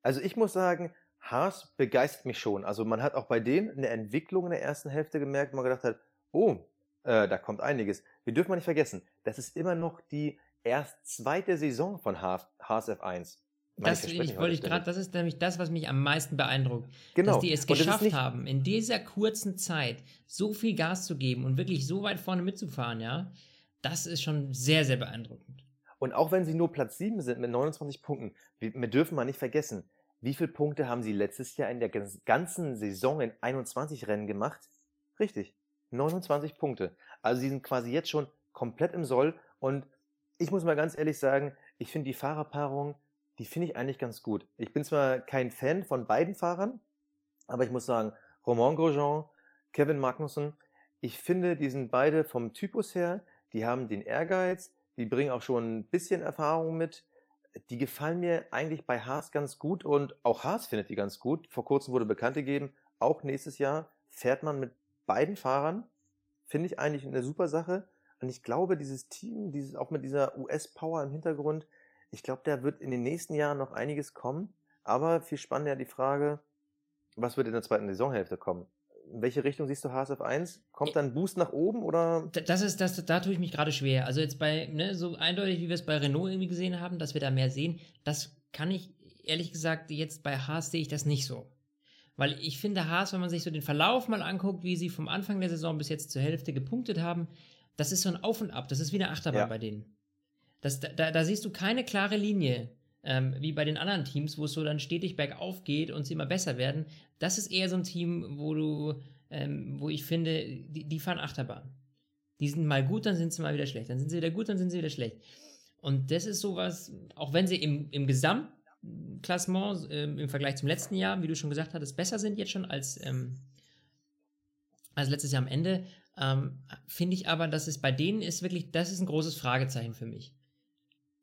Also ich muss sagen, Haas begeistert mich schon. Also man hat auch bei denen eine Entwicklung in der ersten Hälfte gemerkt, wo man gedacht hat, Oh, äh, da kommt einiges. Wir dürfen mal nicht vergessen, das ist immer noch die erst zweite Saison von Haas F1. Das, ich, wollte ich gerade, das ist nämlich das, was mich am meisten beeindruckt. Genau. Dass die es geschafft haben, in dieser kurzen Zeit so viel Gas zu geben und wirklich so weit vorne mitzufahren, ja. Das ist schon sehr, sehr beeindruckend. Und auch wenn sie nur Platz 7 sind mit 29 Punkten, wir, wir dürfen mal nicht vergessen, wie viele Punkte haben sie letztes Jahr in der ganzen Saison in 21 Rennen gemacht? Richtig, 29 Punkte. Also sie sind quasi jetzt schon komplett im Soll. Und ich muss mal ganz ehrlich sagen, ich finde die Fahrerpaarung die finde ich eigentlich ganz gut. Ich bin zwar kein Fan von beiden Fahrern, aber ich muss sagen, Romain Grosjean, Kevin Magnussen, ich finde, die sind beide vom Typus her, die haben den Ehrgeiz, die bringen auch schon ein bisschen Erfahrung mit. Die gefallen mir eigentlich bei Haas ganz gut und auch Haas findet die ganz gut. Vor kurzem wurde bekannt gegeben, auch nächstes Jahr fährt man mit beiden Fahrern. Finde ich eigentlich eine super Sache. Und ich glaube, dieses Team, dieses, auch mit dieser US-Power im Hintergrund, ich glaube, da wird in den nächsten Jahren noch einiges kommen. Aber viel spannender die Frage, was wird in der zweiten Saisonhälfte kommen? In welche Richtung siehst du HSF 1? Kommt da ein Boost nach oben oder? Das ist, das, da tue ich mich gerade schwer. Also jetzt bei, ne, so eindeutig, wie wir es bei Renault irgendwie gesehen haben, dass wir da mehr sehen, das kann ich, ehrlich gesagt, jetzt bei Haas sehe ich das nicht so. Weil ich finde, Haas, wenn man sich so den Verlauf mal anguckt, wie sie vom Anfang der Saison bis jetzt zur Hälfte gepunktet haben, das ist so ein Auf und Ab. Das ist wie eine Achterbahn ja. bei denen. Das, da, da siehst du keine klare Linie, ähm, wie bei den anderen Teams, wo es so dann stetig bergauf geht und sie immer besser werden. Das ist eher so ein Team, wo du, ähm, wo ich finde, die, die fahren Achterbahn. Die sind mal gut, dann sind sie mal wieder schlecht. Dann sind sie wieder gut, dann sind sie wieder schlecht. Und das ist sowas, auch wenn sie im, im Gesamtklassement äh, im Vergleich zum letzten Jahr, wie du schon gesagt hattest, besser sind jetzt schon als, ähm, als letztes Jahr am Ende, ähm, finde ich aber, dass es bei denen ist wirklich, das ist ein großes Fragezeichen für mich.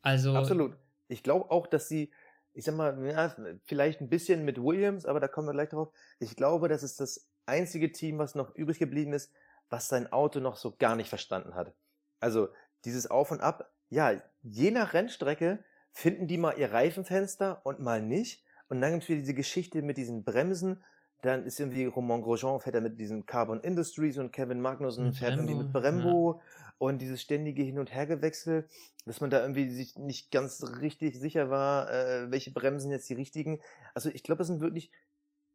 Also. Absolut. Ich glaube auch, dass sie, ich sag mal, ja, vielleicht ein bisschen mit Williams, aber da kommen wir gleich drauf. Ich glaube, das ist das einzige Team, was noch übrig geblieben ist, was sein Auto noch so gar nicht verstanden hat. Also dieses Auf und Ab, ja, je nach Rennstrecke finden die mal ihr Reifenfenster und mal nicht. Und dann gibt es wieder diese Geschichte mit diesen Bremsen. Dann ist irgendwie Romain Grosjean fährt er mit diesem Carbon Industries und Kevin Magnussen mit fährt Brembo, irgendwie mit Brembo. Ja und dieses ständige Hin- und Hergewechsel, dass man da irgendwie sich nicht ganz richtig sicher war, äh, welche Bremsen jetzt die richtigen. Also ich glaube, das sind wirklich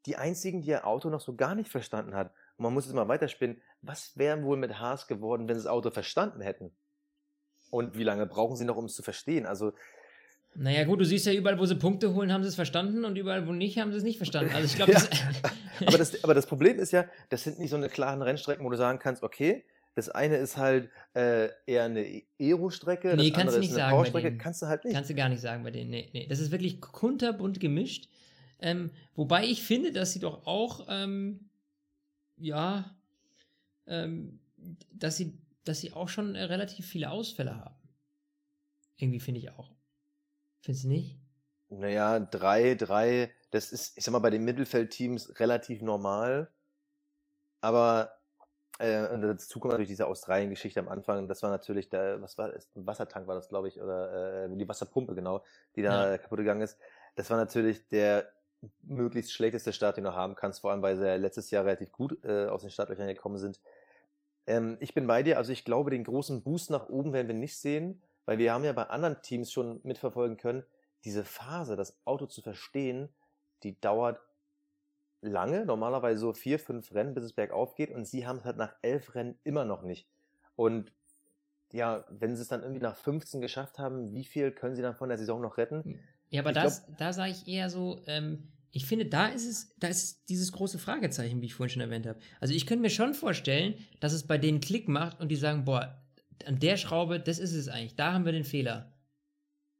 die einzigen, die ihr Auto noch so gar nicht verstanden hat. Und man muss jetzt mal weiterspinnen, was wäre wohl mit Haas geworden, wenn sie das Auto verstanden hätten? Und wie lange brauchen sie noch, um es zu verstehen? Also naja, gut, du siehst ja überall, wo sie Punkte holen, haben sie es verstanden und überall, wo nicht, haben sie es nicht verstanden. Also ich glaube, ja. aber, das, aber das Problem ist ja, das sind nicht so eine klaren Rennstrecken, wo du sagen kannst, okay, das eine ist halt äh, eher eine Aero-Strecke, nee, das andere ist eine Power-Strecke. Kannst du halt nicht. Kannst du gar nicht sagen bei denen. Nee, nee. Das ist wirklich kunterbunt gemischt. Ähm, wobei ich finde, dass sie doch auch, ähm, ja, ähm, dass sie, dass sie auch schon äh, relativ viele Ausfälle haben. Irgendwie finde ich auch. Findest du nicht? Naja, drei, drei, das ist, ich sag mal, bei den Mittelfeldteams relativ normal. Aber äh, und dazu kommt natürlich diese Australien-Geschichte am Anfang. Das war natürlich der, was war das? Ein Wassertank war das, glaube ich, oder äh, die Wasserpumpe, genau, die da ja. kaputt gegangen ist. Das war natürlich der möglichst schlechteste Start, den du haben kannst, vor allem weil sie letztes Jahr relativ gut äh, aus den Startlöchern gekommen sind. Ähm, ich bin bei dir, also ich glaube, den großen Boost nach oben werden wir nicht sehen, weil wir haben ja bei anderen Teams schon mitverfolgen können, diese Phase, das Auto zu verstehen, die dauert lange, normalerweise so vier, fünf Rennen, bis es bergauf geht. Und sie haben es halt nach elf Rennen immer noch nicht. Und ja, wenn sie es dann irgendwie nach 15 geschafft haben, wie viel können sie dann von der Saison noch retten? Hm. Ja, aber das, glaub, da sage ich eher so, ähm, ich finde, da ist es, da ist dieses große Fragezeichen, wie ich vorhin schon erwähnt habe. Also ich könnte mir schon vorstellen, dass es bei denen Klick macht und die sagen, boah, an der Schraube, das ist es eigentlich, da haben wir den Fehler.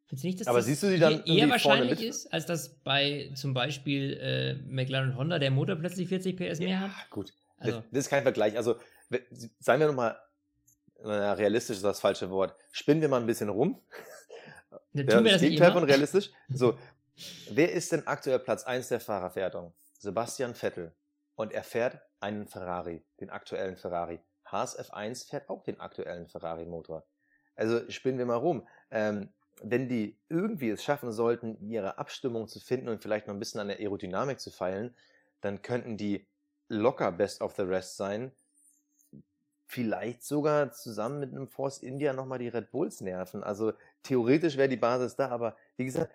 Findest du nicht, dass aber das siehst du sie dann eher wahrscheinlich ist, als dass bei zum Beispiel äh, McLaren und Honda der Motor plötzlich 40 PS mehr hat? Ja, gut. Also. Das, das, ist kein Vergleich. Also, seien wir nochmal, realistisch ist das falsche Wort. Spinnen wir mal ein bisschen rum. Ja, tun wir das Gegenteil von realistisch. So, wer ist denn aktuell Platz 1 der Fahrerwertung? Sebastian Vettel. Und er fährt einen Ferrari, den aktuellen Ferrari. Haas F1 fährt auch den aktuellen Ferrari-Motor. Also spinnen wir mal rum. Ähm, wenn die irgendwie es schaffen sollten, ihre Abstimmung zu finden und vielleicht noch ein bisschen an der Aerodynamik zu feilen, dann könnten die locker best of the rest sein. vielleicht sogar zusammen mit einem Force India nochmal die Red Bulls nerven. Also theoretisch wäre die Basis da, aber wie gesagt,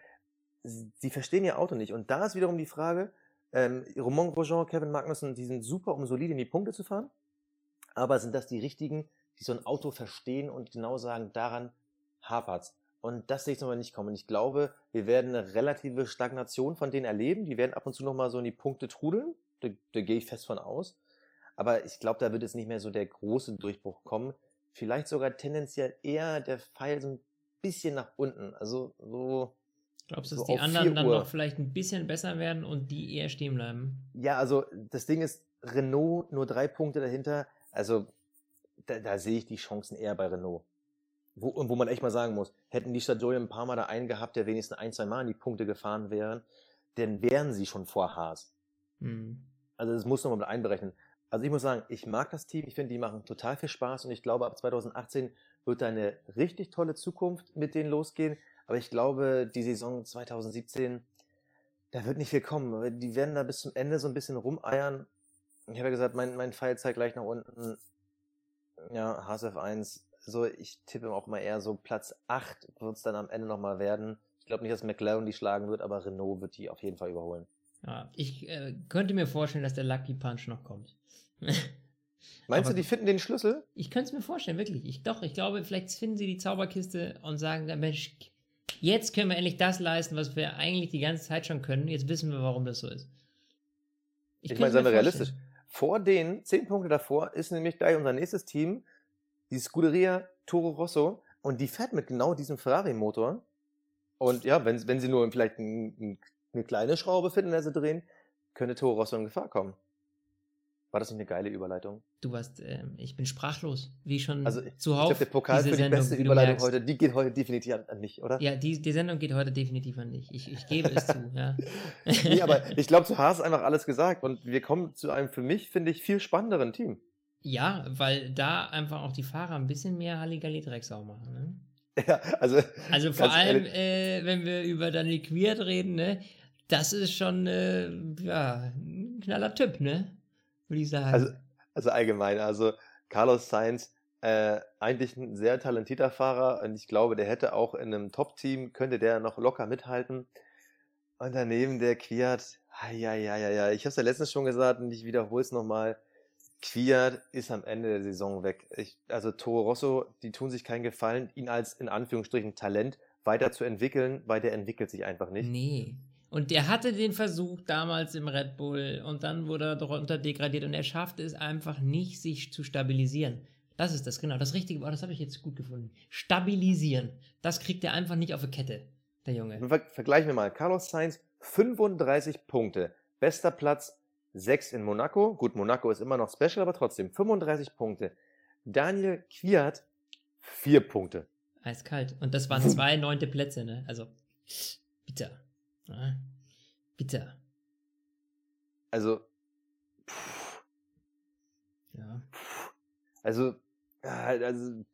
sie verstehen ihr Auto nicht. Und da ist wiederum die Frage, ähm, Romain Grosjean, Kevin Magnussen, die sind super, um solide in die Punkte zu fahren. Aber sind das die richtigen, die so ein Auto verstehen und genau sagen, daran hapert's? Und das sehe ich nochmal nicht kommen. Ich glaube, wir werden eine relative Stagnation von denen erleben. Die werden ab und zu nochmal so in die Punkte trudeln. Da, da gehe ich fest von aus. Aber ich glaube, da wird jetzt nicht mehr so der große Durchbruch kommen. Vielleicht sogar tendenziell eher der Pfeil so ein bisschen nach unten. Also so. Glaubst du, so dass die anderen 4 dann Uhr. noch vielleicht ein bisschen besser werden und die eher stehen bleiben? Ja, also das Ding ist, Renault nur drei Punkte dahinter. Also da, da sehe ich die Chancen eher bei Renault. Wo, und wo man echt mal sagen muss, hätten die Joey ein paar Mal da einen gehabt, der wenigstens ein, zwei Mal in die Punkte gefahren wären, dann wären sie schon vor Haas. Hm. Also das muss man mal einberechnen. Also ich muss sagen, ich mag das Team, ich finde, die machen total viel Spaß und ich glaube, ab 2018 wird da eine richtig tolle Zukunft mit denen losgehen. Aber ich glaube, die Saison 2017, da wird nicht viel kommen. Die werden da bis zum Ende so ein bisschen rumeiern. Ich habe ja gesagt, mein, mein Pfeil zeigt gleich nach unten. Ja, HSF 1. So, ich tippe auch mal eher so Platz 8 wird es dann am Ende nochmal werden. Ich glaube nicht, dass McLaren die schlagen wird, aber Renault wird die auf jeden Fall überholen. Ja, ich äh, könnte mir vorstellen, dass der Lucky Punch noch kommt. Meinst Aber- du, die finden den Schlüssel? Ich könnte es mir vorstellen, wirklich. Ich, doch, ich glaube, vielleicht finden sie die Zauberkiste und sagen, dann, Mensch, jetzt können wir endlich das leisten, was wir eigentlich die ganze Zeit schon können. Jetzt wissen wir, warum das so ist. Ich, könnte meine, seien wir realistisch. Vor den zehn Punkte davor ist nämlich gleich unser nächstes Team, die Scuderia Toro Rosso. Und die fährt mit genau diesem Ferrari-Motor. Und ja, wenn, wenn sie nur vielleicht ein, ein, eine kleine Schraube finden, in der sie drehen, könnte Toro Rosso in Gefahr kommen. War das nicht eine geile Überleitung? Du warst, ähm, ich bin sprachlos, wie schon Also ich zuhauf. glaube, der Pokal diese für die Sendung, beste Überleitung heute, die geht heute definitiv an, an mich, oder? Ja, die, die Sendung geht heute definitiv an dich. Ich, ich gebe es zu, ja. Nee, aber ich glaube, zu Haas einfach alles gesagt. Und wir kommen zu einem für mich, finde ich, viel spannenderen Team. Ja, weil da einfach auch die Fahrer ein bisschen mehr Halligalli-Drecksau machen, ne? Ja, also, Also vor allem, äh, wenn wir über Daniel Quiert reden, ne? Das ist schon, äh, ja, ein knaller Typ, ne? Würde ich sagen. Also, also allgemein, also Carlos Sainz, äh, eigentlich ein sehr talentierter Fahrer und ich glaube, der hätte auch in einem Top-Team, könnte der noch locker mithalten. Und daneben der Kwiat, ja, ja, ja, ja, ich habe es ja letztens schon gesagt und ich wiederhole es nochmal. Kwiat ist am Ende der Saison weg. Ich, also Toro Rosso, die tun sich keinen Gefallen, ihn als in Anführungsstrichen Talent weiterzuentwickeln, weil der entwickelt sich einfach nicht. Nee. Und der hatte den Versuch damals im Red Bull und dann wurde er darunter degradiert und er schaffte es einfach nicht, sich zu stabilisieren. Das ist das, genau. Das richtige Wort, das habe ich jetzt gut gefunden. Stabilisieren. Das kriegt er einfach nicht auf die Kette, der Junge. Ver vergleichen wir mal. Carlos Sainz, 35 Punkte. Bester Platz, 6 in Monaco. Gut, Monaco ist immer noch special, aber trotzdem 35 Punkte. Daniel Kwiat, 4 Punkte. Eiskalt. Und das waren zwei neunte Plätze, ne? Also, bitter. Ja, bitter. Also, pff, Ja. also, ja, also,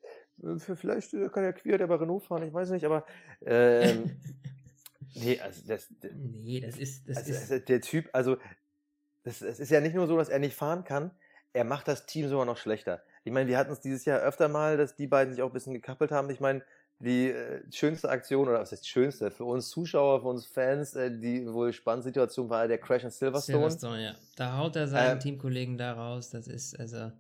für, vielleicht kann der Kwiat ja bei Renault fahren, ich weiß nicht, aber, ähm, nee, also, das, nee, das ist, das also, ist. also der Typ, also, das, es ist ja nicht nur so, dass er nicht fahren kann, er macht das Team sogar noch schlechter. Ich meine, wir hatten es dieses Jahr öfter mal, dass die beiden sich auch ein bisschen gekappelt haben. Ich meine, die äh, schönste Aktion, oder was heißt schönste, für uns Zuschauer, für uns Fans, äh, die wohl spannende Situation war der Crash in Silverstone. Silverstone, ja. Da haut er seinen Ähm, Teamkollegen da raus. Das ist, also.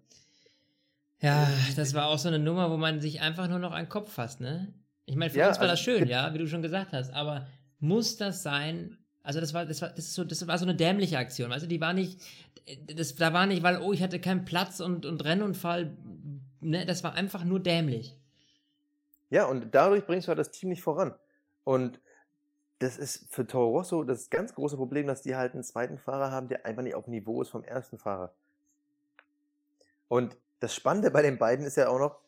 Ja, das war auch so eine Nummer, wo man sich einfach nur noch an den Kopf fasst, ne? Ich meine, für Ja, uns war also- das schön, ja, wie du schon gesagt hast, aber muss das sein? Also das war, das war, das ist so, das war so eine dämliche Aktion, weißt du, die war nicht, das, da war nicht, weil, oh, ich hatte keinen Platz und, und Rennunfall, ne, das war einfach nur dämlich. Ja, und dadurch bringst du halt das Team nicht voran. Und das ist für Toro Rosso das ganz große Problem, dass die halt einen zweiten Fahrer haben, der einfach nicht auf Niveau ist vom ersten Fahrer. Und das Spannende bei den beiden ist ja auch noch,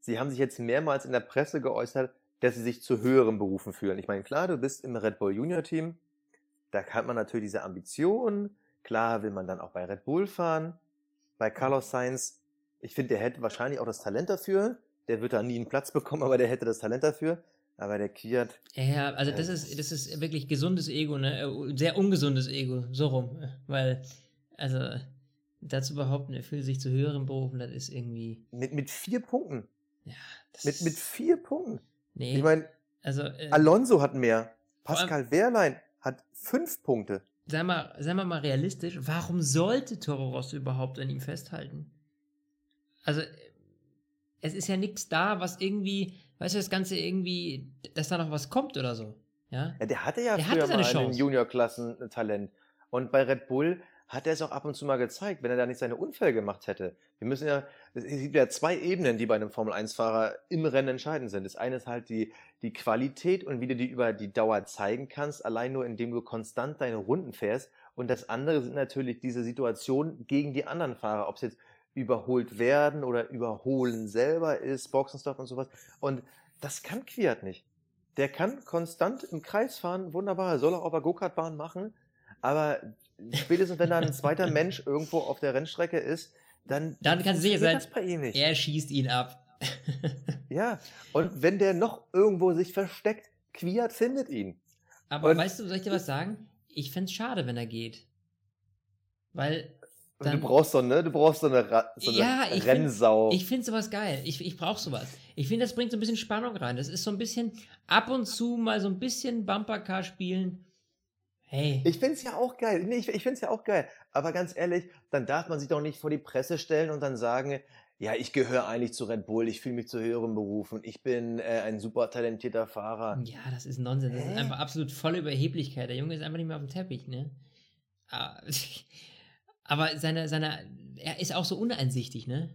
sie haben sich jetzt mehrmals in der Presse geäußert, dass sie sich zu höheren Berufen fühlen. Ich meine, klar, du bist im Red Bull Junior Team, da hat man natürlich diese Ambitionen, klar will man dann auch bei Red Bull fahren. Bei Carlos Sainz, ich finde, der hätte wahrscheinlich auch das Talent dafür, der wird da nie einen Platz bekommen, aber der hätte das Talent dafür. Aber der Kiat, Ja, also das Ja, ist, das ist wirklich gesundes Ego, ne? Äh, Sehr ungesundes Ego, so rum. Weil, also, dazu behaupten, er fühlt sich zu höheren berufen, das ist irgendwie. Mit, mit vier Punkten. Ja, das Mit, mit vier Punkten. Nee, Ich meine, also, äh, Alonso hat mehr. Allem- Pascal Wehrlein hat fünf Punkte. sei mal, sei mal mal realistisch, warum sollte Toro Rosso überhaupt an ihm festhalten? Also, äh, es ist ja nichts da, was irgendwie, weißt du, das Ganze irgendwie, dass da noch was kommt oder so. Ja? Ja, der hatte ja Der früher hatte mal in den Chance. Juniorklassen Talent. Und bei Red Bull hat er es auch ab und zu mal gezeigt, wenn er da nicht seine Unfälle gemacht hätte. Wir müssen ja, es gibt ja zwei Ebenen, die bei einem Formel-1-Fahrer im Rennen entscheidend sind. Das eine ist halt die, die Qualität und wie du die über die Dauer zeigen kannst, allein nur indem du konstant deine Runden fährst. Und das andere sind natürlich diese Situationen gegen die anderen Fahrer, ob es jetzt überholt werden oder überholen selber ist, Boxenstopp und sowas. Und das kann Kwiat nicht. Der kann konstant im Kreis fahren, wunderbar, soll er auf der Go-Kart-Bahn machen, aber spätestens wenn da ein zweiter Mensch irgendwo auf der Rennstrecke ist, dann, Dann kannst du sicher sein, das bei ihm nicht. Er schießt ihn ab. Ja, und wenn der noch irgendwo sich versteckt, Kwiat findet ihn. Aber Und- weißt du, soll ich dir was sagen? Ich fänd's schade, wenn er geht. Weil Dann- du brauchst so, ne, du brauchst so eine, Ra so eine Ja, ich find- Rennsau. Ich finde sowas geil. Ich, ich brauche sowas. Ich finde, das bringt so ein bisschen Spannung rein. Das ist so ein bisschen ab und zu mal so ein bisschen Bumpercar spielen. Hey. Ich find's ja auch geil. Nee, ich, ich find's ja auch geil. Aber ganz ehrlich, dann darf man sich doch nicht vor die Presse stellen und dann sagen, ja, ich gehöre eigentlich zu Red Bull, ich fühle mich zu höheren Berufen, ich bin äh, ein super talentierter Fahrer. ja, das ist Nonsens. Das ist einfach absolut volle Überheblichkeit. Der Junge ist einfach nicht mehr auf dem Teppich, ne? Ah, Aber seine, seine, er ist auch so uneinsichtig, ne?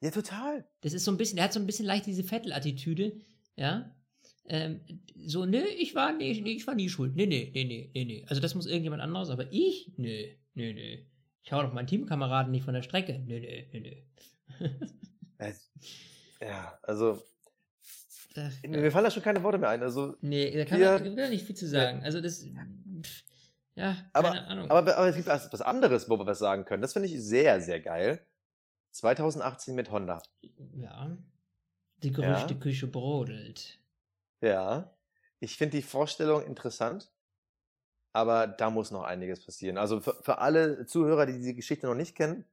Ja, total. Das ist so ein bisschen, er hat so ein bisschen leicht diese Vettel-Attitüde, ja. Ähm, so, nö, ich war, nee, nee, ich war nie schuld. Nee, nee, nee, nee, nee, nee. Also das muss irgendjemand anderes, aber ich? Nee, nee, nee. Ich hau doch meinen Teamkameraden nicht von der Strecke. Nee, nee, nee, nee. Ja, also, Ach, mir fallen da schon keine Worte mehr ein. Also, nee, da kann Ja. man da nicht viel zu sagen. Also das, pff, ja, Aber- keine Ahnung. aber, aber es gibt was, was anderes, wo wir was sagen können. Das finde ich sehr, sehr geil. 2018 mit Honda. ja, die Gerüchteküche brodelt. Ja, ich finde die Vorstellung interessant, aber da muss noch einiges passieren. Also für, für alle Zuhörer, die diese Geschichte noch nicht kennen,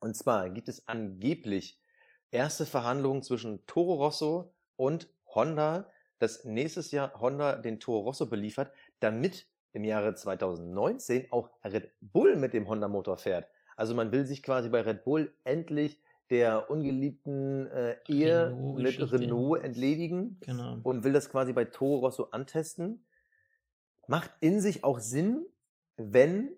und zwar gibt es angeblich erste Verhandlungen zwischen Toro Rosso und Honda, dass nächstes Jahr Honda den Toro Rosso beliefert, damit im Jahre 2019 auch Red Bull mit dem Honda-Motor fährt. Also man will sich quasi bei Red Bull endlich der ungeliebten äh, Ehe mit Renault-Geschichte. Renault entledigen Genau. und will das quasi bei Toro Rosso antesten. Macht in sich auch Sinn, wenn,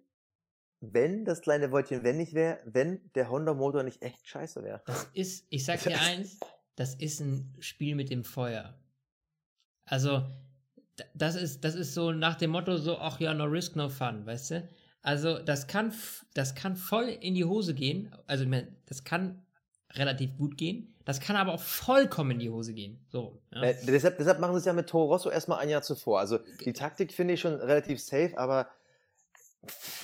wenn das kleine Wörtchen wenn nicht wäre, wenn der Honda-Motor nicht echt scheiße wäre. Das ist, ich sag dir eins, das ist ein Spiel mit dem Feuer. Also, das ist, das ist so nach dem Motto so, ach ja, no risk, no fun, weißt du? Also, das kann, das kann voll in die Hose gehen. Also, das kann relativ gut gehen. Das kann aber auch vollkommen in die Hose gehen. So. Ja. Äh, deshalb, deshalb machen sie es ja mit Toro Rosso erstmal ein Jahr zuvor. Also die Taktik finde ich schon relativ safe, aber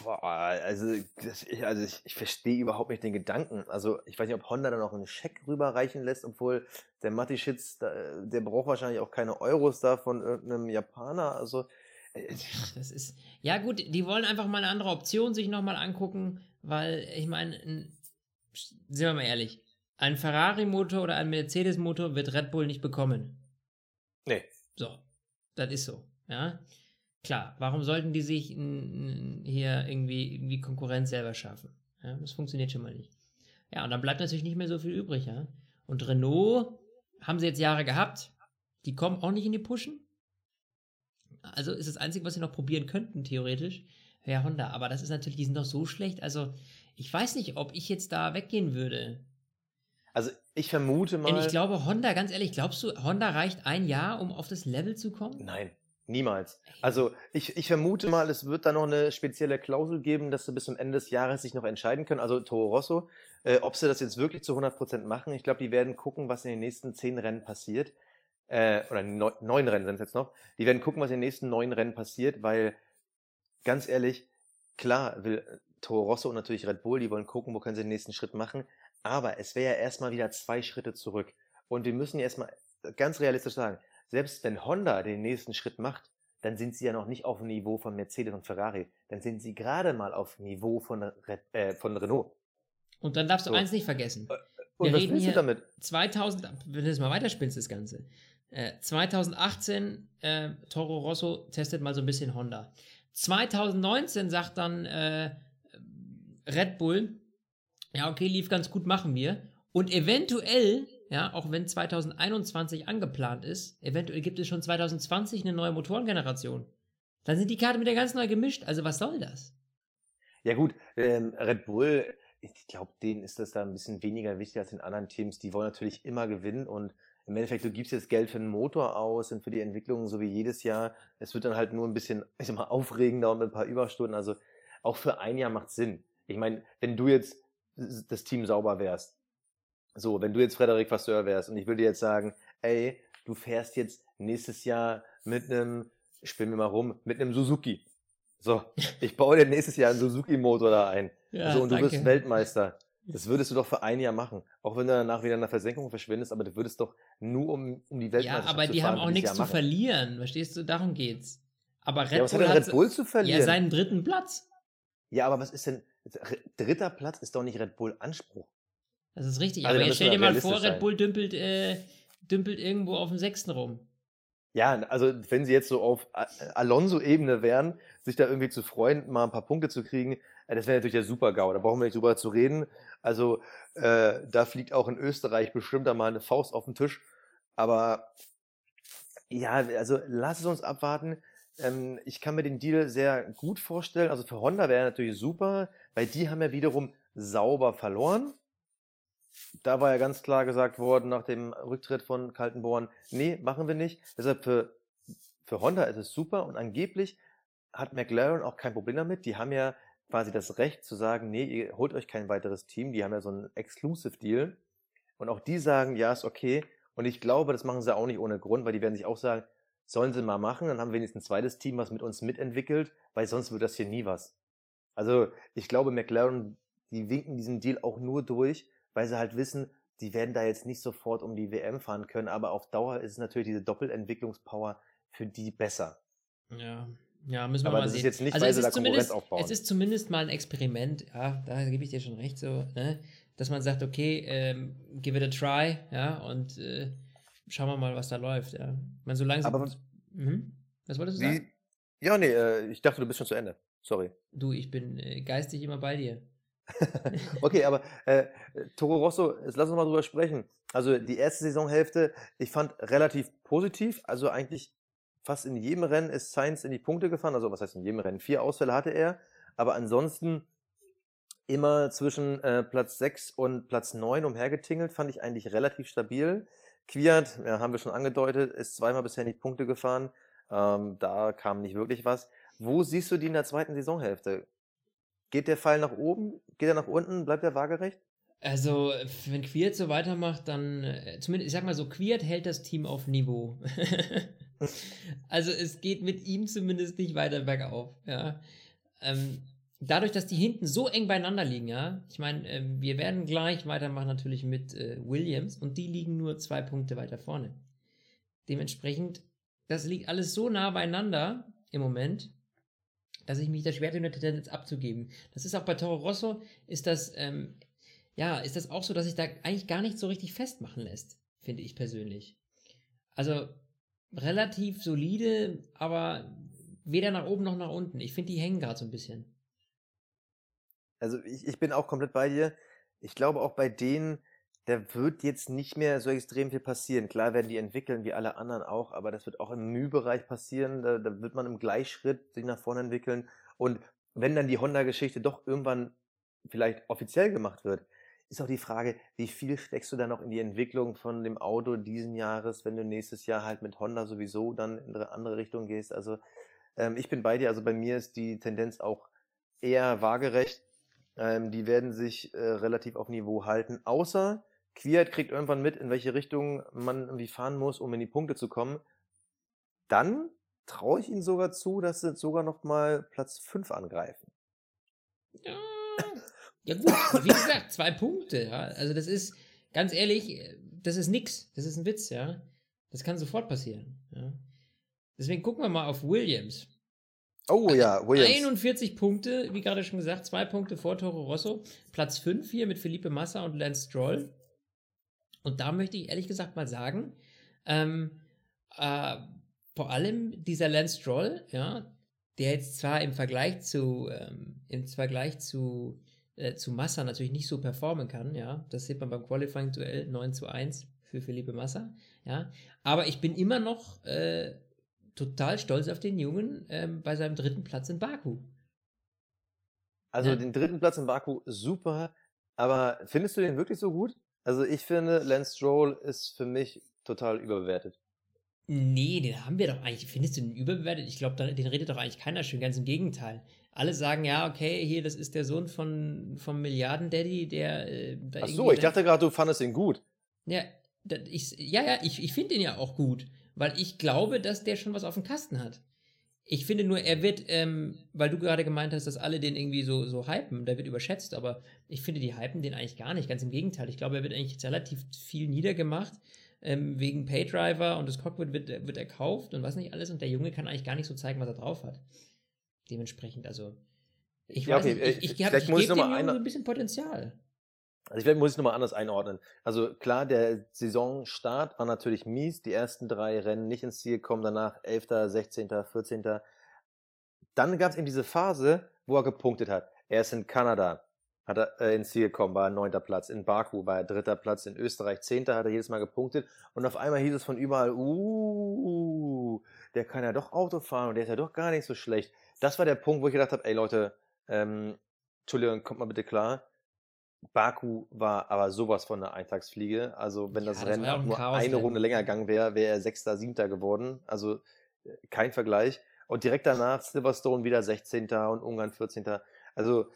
also, das, ich, also ich, ich verstehe überhaupt nicht den Gedanken. Also ich weiß nicht, ob Honda dann auch einen Scheck rüberreichen lässt, obwohl der Matti Schitz, da- der braucht wahrscheinlich auch keine Euros da von irgendeinem Japaner. Also äh, Ach, Das ist. Ja, gut, die wollen einfach mal eine andere Option sich nochmal angucken, weil, ich meine, ein- sind wir mal ehrlich, ein Ferrari-Motor oder ein Mercedes-Motor wird Red Bull nicht bekommen. nee. So, das ist so, ja. Klar, warum sollten die sich hier irgendwie, irgendwie Konkurrenz selber schaffen? Ja, das funktioniert schon mal nicht. Ja, und dann bleibt natürlich nicht mehr so viel übrig, ja. Und Renault haben sie jetzt Jahre gehabt, die kommen auch nicht in die Pushen. Also ist das Einzige, was sie noch probieren könnten, theoretisch, wäre Honda. Aber das ist natürlich, die sind doch so schlecht. Also, ich weiß nicht, ob ich jetzt da weggehen würde. Also ich vermute mal. Denn ich glaube, Honda, ganz ehrlich, glaubst du, Honda reicht ein Jahr, um auf das Level zu kommen? Nein, niemals. Also ich, ich vermute mal, es wird da noch eine spezielle Klausel geben, dass sie bis zum Ende des Jahres sich noch entscheiden können. Also Toro Rosso, äh, ob sie das jetzt wirklich zu 100% machen. Ich glaube, die werden gucken, was in den nächsten zehn Rennen passiert. Äh, oder neun, neun Rennen sind es jetzt noch. Die werden gucken, was in den nächsten neun Rennen passiert, weil ganz ehrlich, klar will äh, Toro Rosso und natürlich Red Bull, die wollen gucken, wo können sie den nächsten Schritt machen. Aber es wäre ja erstmal wieder zwei Schritte zurück. Und wir müssen ja erstmal ganz realistisch sagen, selbst wenn Honda den nächsten Schritt macht, dann sind sie ja noch nicht auf dem Niveau von Mercedes und Ferrari. Dann sind sie gerade mal auf dem Niveau von, äh, von Renault. Und dann darfst du so. eins nicht vergessen. Äh, und Wir was reden hier du damit? 2000, wenn du das mal weiterspielst, das Ganze. Äh, 2018, äh, Toro Rosso testet mal so ein bisschen Honda. 2019 sagt dann äh, Red Bull, ja, okay, lief ganz gut, machen wir. Und eventuell, ja, auch wenn 2021 angeplant ist, eventuell gibt es schon 2020 eine neue Motorengeneration. Dann sind die Karten wieder ganz neu gemischt. Also was soll das? Ja gut, ähm, Red Bull, ich glaube, denen ist das da ein bisschen weniger wichtig als den anderen Teams. Die wollen natürlich immer gewinnen und im Endeffekt, du gibst jetzt Geld für den Motor aus und für die Entwicklung, so wie jedes Jahr. Es wird dann halt nur ein bisschen, ich sag mal, aufregender und ein paar Überstunden. Also auch für ein Jahr macht Sinn. Ich meine, wenn du jetzt das Team sauber wärst, so, wenn du jetzt Frederik Vasseur wärst und ich würde jetzt sagen, ey, du fährst jetzt nächstes Jahr mit einem, spielen wir mal rum, mit einem Suzuki. So, ich baue dir nächstes Jahr einen Suzuki-Motor da ein. Ja, so, und danke. du wirst Weltmeister. Das würdest du doch für ein Jahr machen. Auch wenn du danach wieder in der Versenkung verschwindest, aber du würdest doch nur um, um die Weltmeisterschaft Ja, aber die fahren, haben auch nichts zu machen. verlieren. Verstehst du? Darum geht's. Aber Red ja, was Bull hat Red Bull zu verlieren? Ja, seinen dritten Platz. Ja, aber was ist denn, dritter Platz ist doch nicht Red Bull Anspruch. Das ist richtig, also, aber jetzt stell dir mal vor, Red Bull dümpelt, äh, dümpelt irgendwo auf dem sechsten rum. Ja, also wenn sie jetzt so auf Alonso-Ebene wären, sich da irgendwie zu freuen, mal ein paar Punkte zu kriegen, äh, das wäre natürlich der Super-GAU. Da brauchen wir nicht drüber zu reden. Also äh, da fliegt auch in Österreich bestimmt da mal eine Faust auf den Tisch. Aber ja, also lass es uns abwarten. Ähm, ich kann mir den Deal sehr gut vorstellen. Also für Honda wäre natürlich super, weil die haben ja wiederum sauber verloren. Da war ja ganz klar gesagt worden nach dem Rücktritt von Kaltenborn, nee, machen wir nicht. Deshalb für, für Honda ist es super und angeblich hat McLaren auch kein Problem damit. Die haben ja quasi das Recht zu sagen, nee, ihr holt euch kein weiteres Team. Die haben ja so einen Exclusive Deal. Und auch die sagen, ja, ist okay. Und ich glaube, das machen sie auch nicht ohne Grund, weil die werden sich auch sagen, sollen sie mal machen, dann haben wir wenigstens ein zweites Team, was mit uns mitentwickelt, weil sonst wird das hier nie was. Also ich glaube, McLaren, die winken diesen Deal auch nur durch, weil sie halt wissen, die werden da jetzt nicht sofort um die WM fahren können, aber auf Dauer ist es natürlich diese Doppelentwicklungspower für die besser. Ja, ja, müssen wir aber mal das sehen. ist jetzt nicht, also weil sie da Konkurrenz aufbauen. Es ist zumindest mal ein Experiment, ja, da gebe ich dir schon recht, so, ne? dass man sagt, okay, ähm, give it a try, ja, und äh, schauen wir mal, was da läuft, ja. Man so langsam. Aber, mhm. Was wolltest du sagen? Ja, nee, äh, ich dachte, du bist schon zu Ende. Sorry. Du, ich bin äh, geistig immer bei dir. okay, aber äh, Toro Rosso, jetzt lass uns mal drüber sprechen. Also die erste Saisonhälfte, ich fand relativ positiv. Also eigentlich fast in jedem Rennen ist Sainz in die Punkte gefahren. Also was heißt in jedem Rennen? Vier Ausfälle hatte er. Aber ansonsten immer zwischen äh, Platz 6 und Platz 9 umhergetingelt, fand ich eigentlich relativ stabil. Quiert, ja, haben wir schon angedeutet, ist zweimal bisher die Punkte gefahren. Ähm, da kam nicht wirklich was. Wo siehst du die in der zweiten Saisonhälfte? Geht der Pfeil nach oben? Geht er nach unten? Bleibt er waagerecht? Also, wenn Quiert so weitermacht, dann, äh, zumindest, ich sag mal so, Quiert hält das Team auf Niveau. also, es geht mit ihm zumindest nicht weiter bergauf, ja. Ähm, dadurch, dass die hinten so eng beieinander liegen, ja, ich meine, äh, wir werden gleich weitermachen natürlich mit äh, Williams und die liegen nur zwei Punkte weiter vorne. Dementsprechend, das liegt alles so nah beieinander im Moment, dass ich mich da schwer tue, eine Tendenz abzugeben. Das ist auch bei Toro Rosso, ist das, ähm, ja, ist das auch so, dass sich da eigentlich gar nicht so richtig festmachen lässt, finde ich persönlich. Also relativ solide, aber weder nach oben noch nach unten. Ich finde, die hängen gerade so ein bisschen. Also ich, ich bin auch komplett bei dir. Ich glaube auch bei denen, da wird jetzt nicht mehr so extrem viel passieren. Klar werden die entwickeln, wie alle anderen auch, aber das wird auch im Mühbereich passieren. Da, da wird man im Gleichschritt sich nach vorne entwickeln. Und wenn dann die Honda-Geschichte doch irgendwann vielleicht offiziell gemacht wird, ist auch die Frage, wie viel steckst du da noch in die Entwicklung von dem Auto diesen Jahres, wenn du nächstes Jahr halt mit Honda sowieso dann in eine andere Richtung gehst. Also ähm, ich bin bei dir, also bei mir ist die Tendenz auch eher waagerecht. Ähm, die werden sich äh, relativ auf Niveau halten, außer Quiert kriegt irgendwann mit, in welche Richtung man irgendwie fahren muss, um in die Punkte zu kommen. Dann traue ich ihnen sogar zu, dass sie sogar noch mal Platz 5 angreifen. Ja, ja gut, wie gesagt, zwei Punkte. Ja. Also das ist, ganz ehrlich, das ist nix. Das ist ein Witz, ja. Das kann sofort passieren. Ja. Deswegen gucken wir mal auf Williams. Oh ja, Williams. 41 Punkte, wie gerade schon gesagt, zwei Punkte vor Toro Rosso. Platz 5 hier mit Felipe Massa und Lance Stroll. Und da möchte ich ehrlich gesagt mal sagen, ähm, äh, vor allem dieser Lance Stroll, ja, der jetzt zwar im Vergleich zu, ähm, im Vergleich zu, äh, zu Massa natürlich nicht so performen kann, ja, das sieht man beim Qualifying-Duell 9 zu 1 für Felipe Massa, ja, aber ich bin immer noch äh, total stolz auf den Jungen ähm, bei seinem dritten Platz in Baku. Also Ja. den dritten Platz in Baku, super. Aber findest du den wirklich so gut? Also ich finde, Lance Stroll ist für mich total überbewertet. Nee, den haben wir doch eigentlich. Findest du den überbewertet? Ich glaube, den redet doch eigentlich keiner schön. Ganz im Gegenteil. Alle sagen, ja, okay, hier, das ist der Sohn von, vom Milliarden-Daddy, der äh, Ach so, ich dachte gerade, du fandest ihn gut. Ja, ich, ja, ja, ich, ich finde ihn ja auch gut, weil ich glaube, dass der schon was auf dem Kasten hat. Ich finde nur, er wird, ähm, weil du gerade gemeint hast, dass alle den irgendwie so, so hypen, der wird überschätzt, aber ich finde, die hypen den eigentlich gar nicht, ganz im Gegenteil. Ich glaube, er wird eigentlich relativ viel niedergemacht, ähm, wegen Paydriver und das Cockpit wird, wird erkauft und was nicht alles und der Junge kann eigentlich gar nicht so zeigen, was er drauf hat. Dementsprechend, also, ich Ja, weiß okay, nicht, ich, ich, äh, ich muss ich gebe dem Jungen ein bisschen Potenzial. Also ich werd- muss es nochmal anders einordnen. Also klar, der Saisonstart war natürlich mies. Die ersten drei Rennen nicht ins Ziel kommen, danach 11., 16., 14. Dann gab es eben diese Phase, wo er gepunktet hat. Er ist in Kanada, hat er äh, ins Ziel gekommen, war neunter Platz. In Baku war er dritter Platz. In Österreich zehnter, hat er jedes Mal gepunktet. Und auf einmal hieß es von überall, uh, der kann ja doch Auto fahren und der ist ja doch gar nicht so schlecht. Das war der Punkt, wo ich gedacht habe, ey Leute, ähm, Entschuldigung, kommt mal bitte klar. Baku war aber sowas von einer Eintagsfliege. Also wenn das Rennen ja auch ein nur Chaosrennen. eine Runde länger gegangen wäre, wäre er Sechster, Siebter geworden. Also äh, kein Vergleich. Und direkt danach Silverstone wieder 16. und Ungarn 14. Also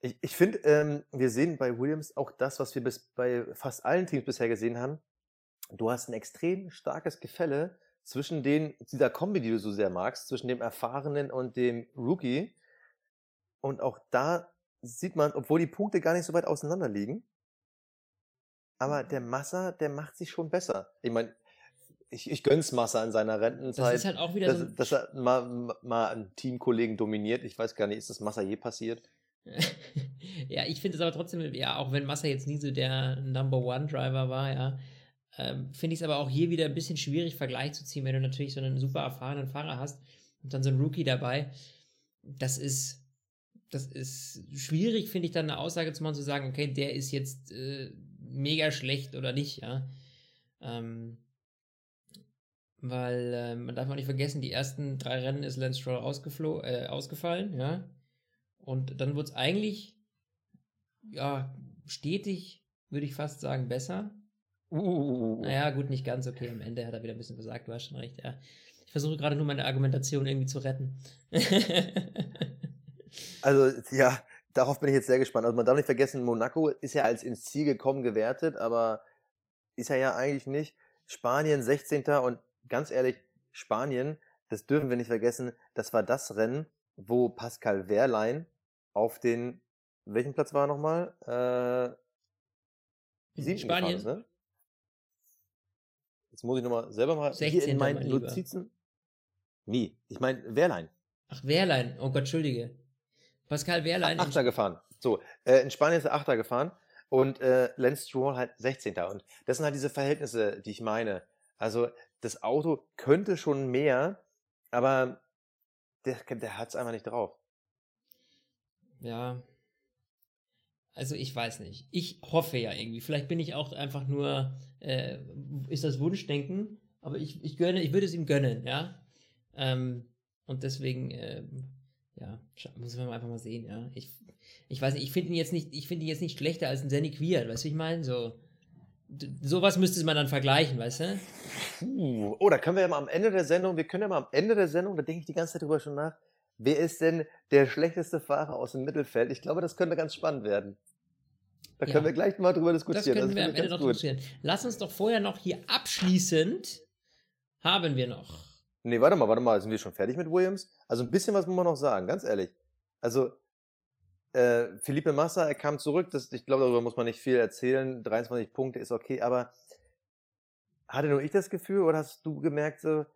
ich, ich finde, ähm, wir sehen bei Williams auch das, was wir bis bei fast allen Teams bisher gesehen haben. Du hast ein extrem starkes Gefälle zwischen den, dieser Kombi, die du so sehr magst, zwischen dem Erfahrenen und dem Rookie. Und auch da sieht man, obwohl die Punkte gar nicht so weit auseinander liegen, aber der Massa, der macht sich schon besser. Ich meine, ich, ich gönn's Massa in seiner Das Rentenzeit, ist halt auch wieder dass, so ein dass er mal, mal einen Teamkollegen dominiert. Ich weiß gar nicht, ist das Massa je passiert? ja, ich finde es aber trotzdem, ja, auch wenn Massa jetzt nie so der Number One Driver war, ja, ähm, finde ich es aber auch hier wieder ein bisschen schwierig, Vergleich zu ziehen, wenn du natürlich so einen super erfahrenen Fahrer hast und dann so einen Rookie dabei. Das ist, das ist schwierig, finde ich, dann eine Aussage zu machen, zu sagen, okay, der ist jetzt äh, mega schlecht oder nicht, ja. Ähm, weil äh, man darf auch nicht vergessen, die ersten drei Rennen ist Lance Stroll äh, ausgefallen, ja. Und dann wird es eigentlich, ja, stetig, würde ich fast sagen, besser. Uh, Naja, gut, nicht ganz okay. Am Ende hat er wieder ein bisschen versagt, du hast schon recht, ja. Ich versuche gerade nur meine Argumentation irgendwie zu retten. Also, ja, darauf bin ich jetzt sehr gespannt. Also, man darf nicht vergessen, Monaco ist ja als ins Ziel gekommen gewertet, aber ist er ja eigentlich nicht. Spanien 16. und ganz ehrlich, Spanien, das dürfen wir nicht vergessen, das war das Rennen, wo Pascal Wehrlein auf den, welchen Platz war er nochmal? Äh, siebten Spanien. ist, ne? Jetzt muss ich nochmal selber mal hier 16., in meinen. Notizen. Nie. Ich meine, Wehrlein. Ach, Wehrlein. Oh Gott, Entschuldige. Pascal Wehrlein. Achter gefahren. So, äh, in Spanien ist er Achter gefahren und äh, Lance Stroll halt 16. Und das sind halt diese Verhältnisse, die ich meine. Also das Auto könnte schon mehr, aber der, der hat es einfach nicht drauf. Ja. Also ich weiß nicht. Ich hoffe ja irgendwie. Vielleicht bin ich auch einfach nur, äh, ist das Wunschdenken, aber ich, ich gönne, ich würde es ihm gönnen, ja. Ähm, und deswegen, ähm, ja, muss man einfach mal sehen, ja. Ich, ich weiß nicht, ich finde ihn jetzt nicht, ich finde ihn jetzt nicht schlechter als ein Danny Quiert, weißt du, ich meine? So, sowas müsste man dann vergleichen, weißt du? Puh. Oh, da können wir ja mal am Ende der Sendung, wir können ja mal am Ende der Sendung, da denke ich die ganze Zeit drüber schon nach, wer ist denn der schlechteste Fahrer aus dem Mittelfeld? Ich glaube, das könnte ganz spannend werden. Da Ja. können wir gleich mal drüber Das diskutieren. können wir am Ende noch diskutieren. Lass uns doch vorher noch hier abschließend haben wir noch. Nee, warte mal, warte mal, sind wir schon fertig mit Williams? Also ein bisschen was muss man noch sagen, ganz ehrlich. Also, äh, Felipe Massa, er kam zurück, das, ich glaube, darüber muss man nicht viel erzählen. 23 Punkte ist okay, aber hatte nur ich das Gefühl oder hast du gemerkt, so,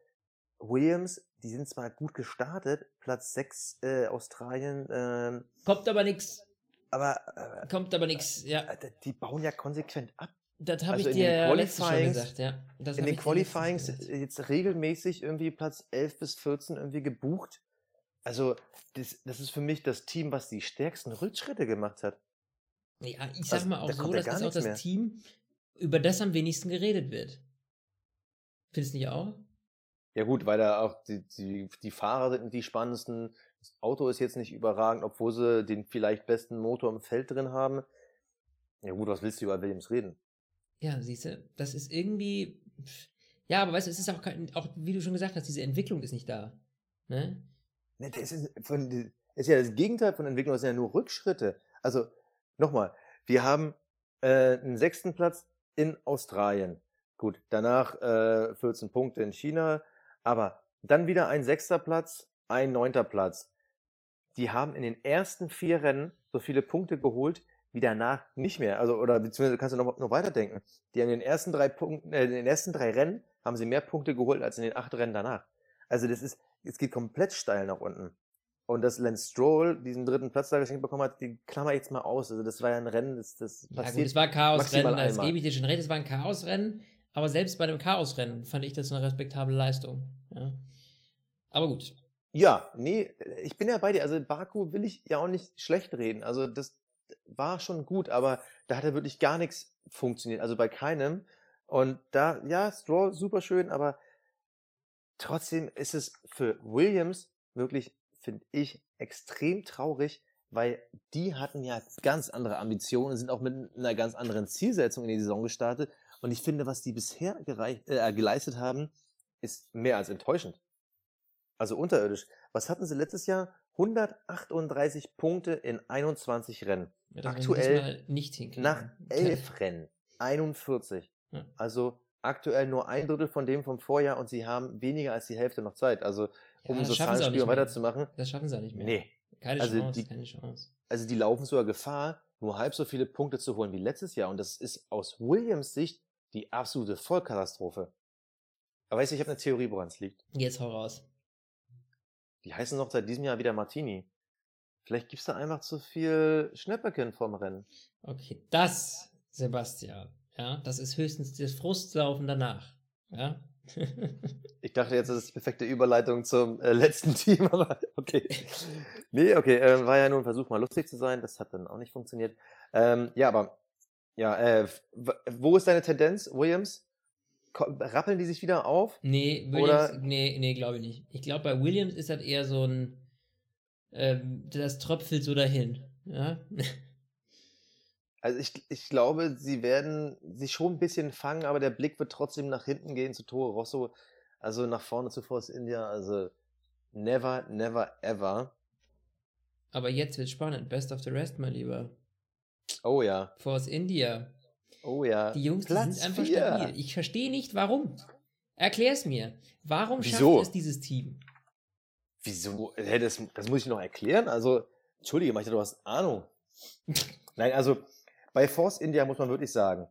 Williams, die sind zwar gut gestartet, Platz 6 äh, Australien, ähm, Kommt aber nix. aber äh, Kommt aber nix. Ja, äh, die bauen ja konsequent ab. Das habe Also ich dir ja Qualifyings- gesagt, ja. Das In den Qualifyings jetzt regelmäßig irgendwie Platz 11 bis 14 irgendwie gebucht. Also das, das ist für mich das Team, was die stärksten Rückschritte gemacht hat. Ja, ich sag Also, mal auch da so, ja das ist auch das mehr. Team, über das am wenigsten geredet wird. Findest du nicht auch? Ja gut, weil da auch die, die, die Fahrer sind die spannendsten. Das Auto ist jetzt nicht überragend, obwohl sie den vielleicht besten Motor im Feld drin haben. Ja gut, was willst du über Williams reden? Ja, siehst du, das ist irgendwie. Ja, aber weißt du, es ist auch, kein, auch, wie du schon gesagt hast, diese Entwicklung ist nicht da. Ne? Ne, das ist, von, ist ja das Gegenteil von Entwicklung, das sind ja nur Rückschritte. Also, nochmal, wir haben äh, einen sechsten Platz in Australien. Gut, danach äh, 14 Punkte in China, aber dann wieder ein sechster Platz, ein neunter Platz. Die haben in den ersten vier Rennen so viele Punkte geholt, wie danach nicht mehr. Also, oder beziehungsweise kannst du noch, noch weiterdenken. Die haben in den ersten drei Punkten, äh, in den ersten drei Rennen haben sie mehr Punkte geholt als in den acht Rennen danach. Also das ist, es geht komplett steil nach unten. Und dass Lance Stroll diesen dritten Platz da geschenkt bekommen hat, die klammer jetzt mal aus. Also das war ja ein Rennen, das, das Ja, gut, passiert. es war ein Chaosrennen, das einmal. gebe ich dir schon recht, es war ein Chaosrennen, aber selbst bei dem Chaosrennen fand ich das eine respektable Leistung. Ja. Aber gut. Ja, nee, ich bin ja bei dir. Also Baku will ich ja auch nicht schlecht reden. Also das war schon gut, aber da hat ja wirklich gar nichts funktioniert. Also bei keinem. Und da, ja, Stroll super schön, aber trotzdem ist es für Williams wirklich, finde ich, extrem traurig, weil die hatten ja ganz andere Ambitionen, sind auch mit einer ganz anderen Zielsetzung in die Saison gestartet. Und ich finde, was die bisher gereicht, äh, geleistet haben, ist mehr als enttäuschend. Also unterirdisch. Was hatten sie letztes Jahr? 138 Punkte in 21 Rennen. Ja, Aktuell diesmal nicht hinkriegen. Nach 11 Rennen 41. Ja. Also aktuell nur ein Drittel von dem vom Vorjahr und sie haben weniger als die Hälfte noch Zeit. Also um Ja, so Zahlenspiel weiterzumachen. Das schaffen sie auch nicht mehr. Nee. Keine Also Chance, die- keine Chance. Also die laufen sogar Gefahr, nur halb so viele Punkte zu holen wie letztes Jahr. Und das ist aus Williams Sicht die absolute Vollkatastrophe. Aber weißt du, ich habe eine Theorie, woran es liegt. Jetzt hau raus. Die heißen noch seit diesem Jahr wieder Martini. Vielleicht gibt's da einfach zu viel Schnäpperchen vom Rennen. Okay, das, Sebastian, ja, das ist höchstens das Frustsaufen danach. Ja. Ich dachte jetzt, das ist die perfekte Überleitung zum äh, letzten Team, aber okay. Nee, okay, äh, war ja nur ein Versuch, mal lustig zu sein. Das hat dann auch nicht funktioniert. Ähm, ja, aber, ja, äh, wo ist deine Tendenz, Williams? Rappeln die sich wieder auf? nee, Williams, Oder- nee, nee, glaube ich nicht. Ich glaube, bei Williams ist das eher so ein, ähm, das tröpfelt so dahin. Ja. Also ich, ich glaube, sie werden sich schon ein bisschen fangen, aber der Blick wird trotzdem nach hinten gehen zu Toro Rosso, also nach vorne zu Force India. Also never, never, ever. Aber jetzt wird spannend. Best of the rest, mein Lieber. Oh ja, Force India. oh ja. Die Jungs, die sind einfach vier. stabil. Ich verstehe nicht, warum. Erklär's mir. Warum Wieso? schafft es dieses Team? Wieso? Hä, das, das muss ich noch erklären? Also, entschuldige mal, ich dachte, du hast Ahnung. Nein, also bei Force India muss man wirklich sagen,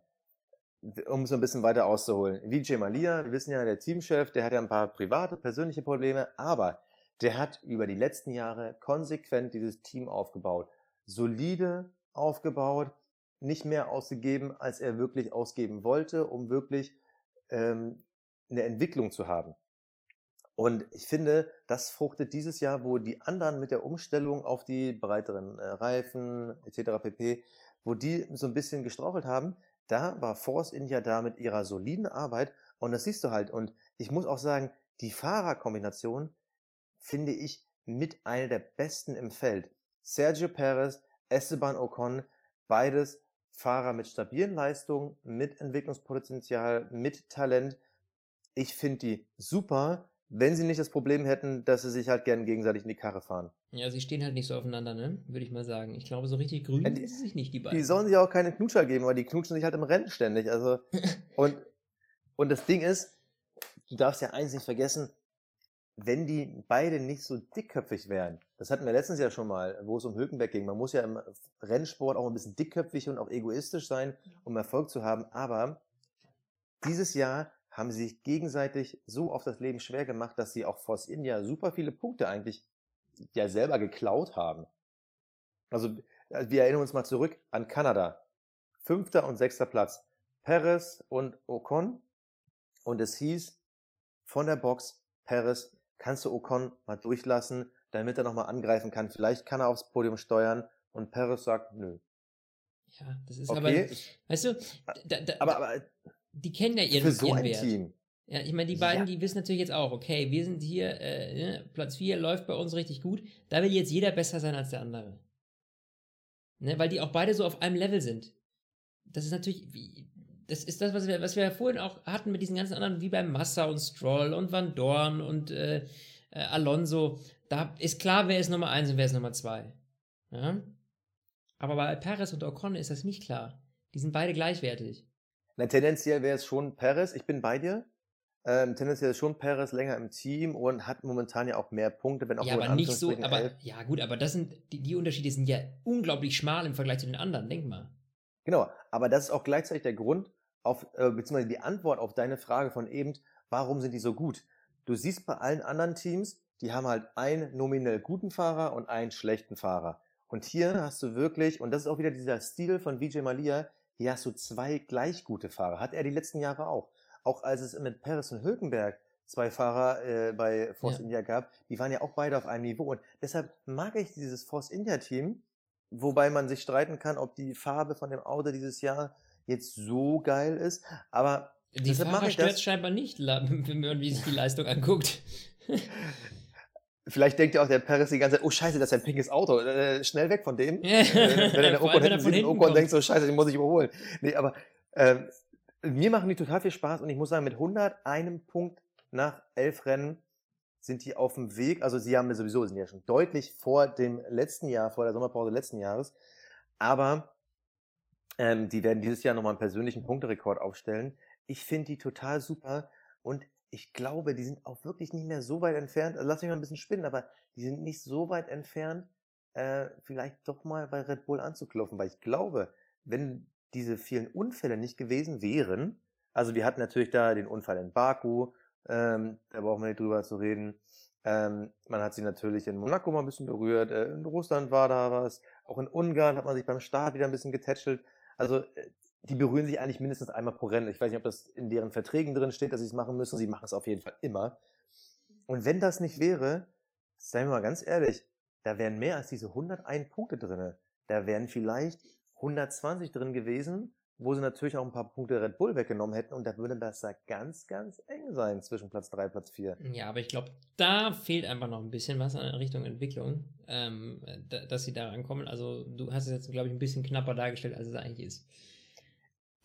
um es ein bisschen weiter auszuholen. Vijay Malia, wir wissen ja, der Teamchef, der hat ja ein paar private, persönliche Probleme, aber der hat über die letzten Jahre konsequent dieses Team aufgebaut. Solide aufgebaut, nicht mehr ausgegeben, als er wirklich ausgeben wollte, um wirklich ähm, eine Entwicklung zu haben. Und ich finde, das fruchtet dieses Jahr, wo die anderen mit der Umstellung auf die breiteren äh, Reifen etc. pp., wo die so ein bisschen gestrauchelt haben, da war Force India da mit ihrer soliden Arbeit und das siehst du halt. Und ich muss auch sagen, die Fahrerkombination finde ich mit einer der besten im Feld. Sergio Perez, Esteban Ocon, beides Fahrer mit stabilen Leistungen, mit Entwicklungspotenzial, mit Talent. Ich finde die super, wenn sie nicht das Problem hätten, dass sie sich halt gern gegenseitig in die Karre fahren. Ja, sie stehen halt nicht so aufeinander, ne? Würde ich mal sagen. Ich glaube, so richtig grün Ja, die- sind sie sich nicht, die beiden. Die sollen sich auch keine Knutscher geben, weil die knutschen sich halt im Rennen ständig. Also, und, und das Ding ist, du darfst ja eins nicht vergessen, wenn die beide nicht so dickköpfig wären, das hatten wir letztens ja schon mal, wo es um Hülkenberg ging, man muss ja im Rennsport auch ein bisschen dickköpfig und auch egoistisch sein, um Erfolg zu haben, aber dieses Jahr haben sie sich gegenseitig so auf das Leben schwer gemacht, dass sie auch Force India super viele Punkte eigentlich ja selber geklaut haben. Also äh, wir erinnern uns mal zurück an Kanada. Fünfter und sechster Platz. Perez und Ocon. Und es hieß von der Box, Perez, kannst du Ocon mal durchlassen, damit er nochmal angreifen kann. Vielleicht kann er aufs Podium steuern. Und Perez sagt, nö. Ja, das ist okay. aber, weißt du, da, da, aber, aber die kennen ja ihren, für so ihren ein Wert. Team. Ja, ich meine, die beiden, Ja. die wissen natürlich jetzt auch, okay, wir sind hier, äh, ne, Platz 4 läuft bei uns richtig gut. Da will jetzt jeder besser sein als der andere. Ne, weil die auch beide so auf einem Level sind. Das ist natürlich, wie- das ist das, was wir, was wir ja vorhin auch hatten mit diesen ganzen anderen, wie bei Massa und Stroll und Van Dorn und äh, äh, Alonso. Da ist klar, wer ist Nummer 1 und wer ist Nummer 2. Ja? Aber bei Perez und Ocon ist das nicht klar. Die sind beide gleichwertig. Na, tendenziell wäre es schon Perez. Ich bin bei dir. Ähm, tendenziell ist schon Perez länger im Team und hat momentan ja auch mehr Punkte, wenn auch ja, aber nicht so, aber elf. ja gut, aber das sind die, die Unterschiede sind ja unglaublich schmal im Vergleich zu den anderen, denk mal. Genau, aber das ist auch gleichzeitig der Grund, auf, äh, beziehungsweise die Antwort auf deine Frage von eben, warum sind die so gut? Du siehst bei allen anderen Teams, die haben halt einen nominell guten Fahrer und einen schlechten Fahrer. Und hier hast du wirklich, und das ist auch wieder dieser Stil von Vijay Malia, hier hast du zwei gleich gute Fahrer. Hat er die letzten Jahre auch. Auch als es mit Perez und Hülkenberg zwei Fahrer äh, bei Force Ja. India gab, die waren ja auch beide auf einem Niveau. Und deshalb mag ich dieses Force India Team, wobei man sich streiten kann, ob die Farbe von dem Auto dieses Jahr jetzt so geil ist. Aber Die Fahrer ich stört scheinbar nicht, wenn man wie sich die Leistung anguckt. vielleicht denkt ja auch der Perez die ganze Zeit, oh scheiße, das ist ein pinkes Auto, äh, schnell weg von dem. Ja. Äh, wenn er den Vor Ocon hinten sieht hinten Ocon denkt so, scheiße, den muss ich überholen. Nee, aber ähm, mir machen die total viel Spaß und ich muss sagen, mit 101 Punkt nach elf Rennen sind die auf dem Weg, also sie haben sowieso, sind ja schon deutlich vor dem letzten Jahr, vor der Sommerpause letzten Jahres, aber ähm, die werden dieses Jahr nochmal einen persönlichen Punkterekord aufstellen. Ich finde die total super und ich glaube, die sind auch wirklich nicht mehr so weit entfernt. Also lass mich mal ein bisschen spinnen, aber die sind nicht so weit entfernt, äh, vielleicht doch mal bei Red Bull anzuklopfen, weil ich glaube, wenn diese vielen Unfälle nicht gewesen wären, also wir hatten natürlich da den Unfall in Baku, ähm, da brauchen wir nicht drüber zu reden. Ähm, man hat sie natürlich in Monaco mal ein bisschen berührt, äh, in Russland war da was, auch in Ungarn hat man sich beim Start wieder ein bisschen getätschelt. Also äh, die berühren sich eigentlich mindestens einmal pro Rennen. Ich weiß nicht, ob das in deren Verträgen drin steht, dass sie es machen müssen. Sie machen es auf jeden Fall immer. Und wenn das nicht wäre, seien wir mal ganz ehrlich, da wären mehr als diese 101 Punkte drinne. Da wären vielleicht 120 drin gewesen, wo sie natürlich auch ein paar Punkte Red Bull weggenommen hätten und da würde das da ganz, ganz eng sein zwischen Platz 3 und Platz 4. Ja, aber ich glaube, da fehlt einfach noch ein bisschen was in Richtung Entwicklung, ähm, da, dass sie da rankommen. Also du hast es jetzt, glaube ich, ein bisschen knapper dargestellt, als es eigentlich ist.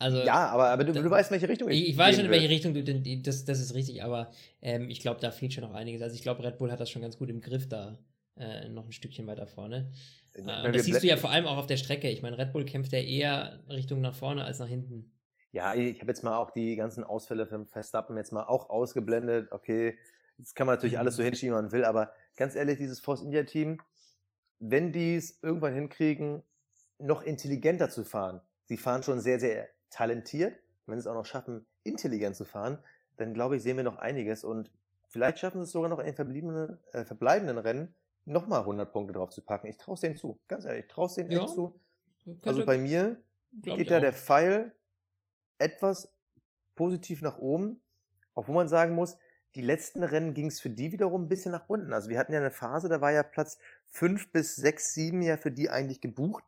Also Ja, aber, aber du, da- du weißt, in welche Richtung ich, ich weiß schon, in welche. Richtung du, denn- das, das ist richtig, aber ähm, ich glaube, da fehlt schon noch einiges. Also ich glaube, Red Bull hat das schon ganz gut im Griff da, äh, noch ein Stückchen weiter vorne. Äh, wir das siehst du ja vor allem auch auf der Strecke. Ich meine, Red Bull kämpft ja eher Richtung nach vorne als nach hinten. Ja, ich habe jetzt mal auch die ganzen Ausfälle von Verstappen jetzt mal auch ausgeblendet. Okay, das kann man natürlich alles so hinschieben, wie man will, aber ganz ehrlich, dieses Force India Team, wenn die es irgendwann hinkriegen, noch intelligenter zu fahren, sie fahren schon sehr, sehr talentiert, wenn sie es auch noch schaffen, intelligent zu fahren, dann glaube ich, sehen wir noch einiges und vielleicht schaffen sie es sogar noch in den verbliebenen, äh, verbleibenden Rennen nochmal 100 Punkte drauf zu packen. Ich traue es denen zu, ganz ehrlich, ich traue es denen Ja, echt zu. Also bei mir geht da auch. der Pfeil etwas positiv nach oben, obwohl man sagen muss, die letzten Rennen ging es für die wiederum ein bisschen nach unten. Also wir hatten ja eine Phase, da war ja Platz 5 bis 6, 7 ja für die eigentlich gebucht.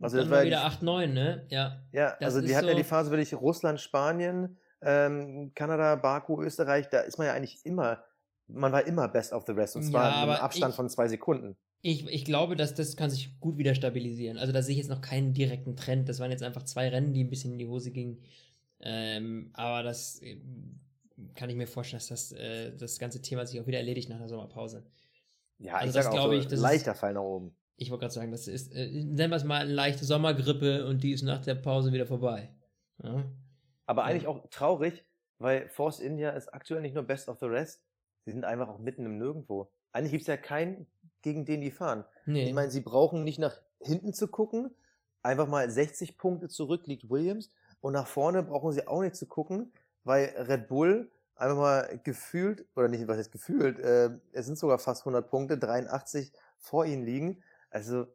Also das war ja wieder die, 8, 9, ne? Ja. ja, das also die ist hatten ja so- die Phase wirklich Russland, Spanien, ähm, Kanada, Baku, Österreich, da ist man ja eigentlich immer, man war immer best of the rest und Ja, zwar einem aber Abstand ich- von zwei Sekunden. Ich, ich glaube, dass das kann sich gut wieder stabilisieren. Also da sehe ich jetzt noch keinen direkten Trend. Das waren jetzt einfach zwei Rennen, die ein bisschen in die Hose gingen. Ähm, aber das äh, kann ich mir vorstellen, dass das, äh, das ganze Thema sich auch wieder erledigt nach der Sommerpause. Ja, Also ich das glaube so, ich, das ist- leichter Fall nach oben. Ich wollte gerade sagen, das ist, äh, nennen wir es mal eine leichte Sommergrippe und die ist nach der Pause wieder vorbei. Ja? Aber eigentlich auch traurig, weil Force India ist aktuell nicht nur Best of the Rest, sie sind einfach auch mitten im Nirgendwo. Eigentlich gibt es ja keinen, gegen den die fahren. Nee. Ich meine, sie brauchen nicht nach hinten zu gucken, einfach mal 60 Punkte zurück liegt Williams und nach vorne brauchen sie auch nicht zu gucken. weil Red Bull einfach mal gefühlt, oder nicht, was heißt gefühlt, äh, es sind sogar fast 100 Punkte, 83 vor ihnen liegen. Also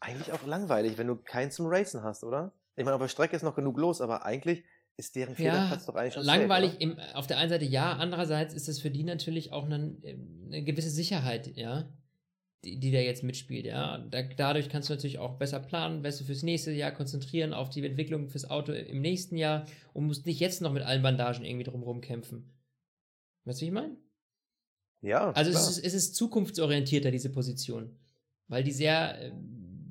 eigentlich auch langweilig, wenn du keinen zum Racen hast, oder? Ich meine, auf der Strecke ist noch genug los, aber eigentlich ist deren Fehlerplatz Ja, doch eigentlich schon langweilig safe, im, auf der einen Seite ja, andererseits ist es für die natürlich auch eine, eine gewisse Sicherheit, ja, die, die da jetzt mitspielt, ja. Da, dadurch kannst du natürlich auch besser planen, besser fürs nächste Jahr konzentrieren auf die Entwicklung fürs Auto im nächsten Jahr und musst nicht jetzt noch mit allen Bandagen irgendwie drumherum kämpfen. Weißt du, wie ich meine? Ja, Also es ist, es ist zukunftsorientierter, diese Position. Weil die sehr, äh,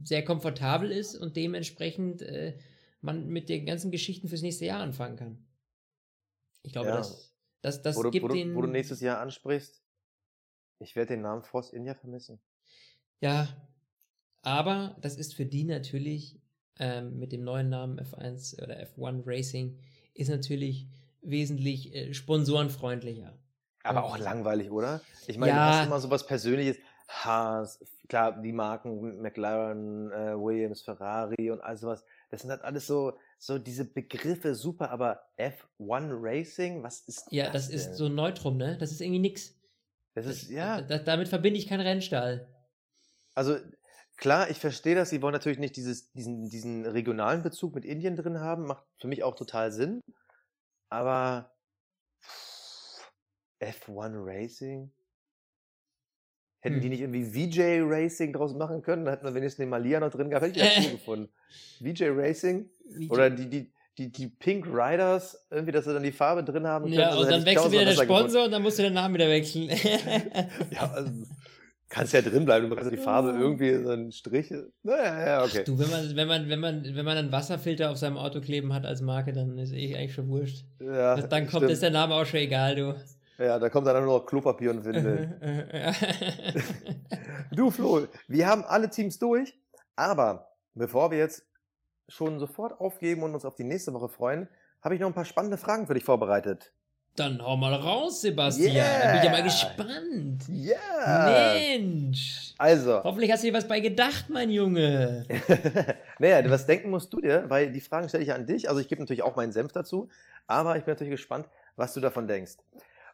sehr komfortabel ist und dementsprechend äh, man mit den ganzen Geschichten fürs nächste Jahr anfangen kann. Ich glaube, Ja. das, das, das wo, du, gibt wo, du, den. wo du nächstes Jahr ansprichst, ich werde den Namen Force India vermissen. Ja, aber das ist für die natürlich ähm, mit dem neuen Namen F1 oder F1 Racing ist natürlich wesentlich äh, sponsorenfreundlicher. Aber auch langweilig, oder? Ich meine, Ja. du hast immer so was Persönliches. Haas, klar, die Marken McLaren, äh, Williams, Ferrari und all sowas. Das sind halt alles so, so diese Begriffe, super, aber F1 Racing, was ist Ja, das? das ist denn? so ein Neutrum, ne? Das ist irgendwie nix. Das ist, ja. Da, damit verbinde ich keinen Rennstall. Also klar, ich verstehe das. Sie wollen natürlich nicht dieses, diesen, diesen regionalen Bezug mit Indien drin haben. Macht für mich auch total Sinn. Aber F1 Racing? Hätten die Hm. nicht irgendwie VJ Racing draus machen können? Dann hätten wir wenigstens den Malia noch drin gehabt. Hätte ich das cool gefunden. VJ Racing? Oder die, die, die, die Pink Riders, irgendwie, dass sie dann die Farbe drin haben können. Ja, Also und dann wechselt wieder der Sponsor und dann musst du den Namen wieder wechseln. gefunden. Ja, also, kannst ja drin bleiben. Du kannst ja die Farbe irgendwie so einen Strich. Naja, ja, okay. Du, wenn man, wenn man, wenn man, wenn man einen Wasserfilter auf seinem Auto kleben hat als Marke, dann ist eh eigentlich schon wurscht. Ja, dann kommt stimmt. ist der Name auch schon egal, du. Ja, da kommt dann nur noch Klopapier und Windel. du, Flo, wir haben alle Teams durch, aber bevor wir jetzt schon sofort aufgeben und uns auf die nächste Woche freuen, habe ich noch ein paar spannende Fragen für dich vorbereitet. dann hau mal raus, Sebastian. Da bin ich ja mal Yeah. gespannt. Ja! Mensch. Also, Hoffentlich hast du dir was bei gedacht, mein Junge. naja, was denken musst du dir, weil die Fragen stelle ich ja an dich. Also ich gebe natürlich auch meinen Senf dazu, aber ich bin natürlich gespannt, was du davon denkst.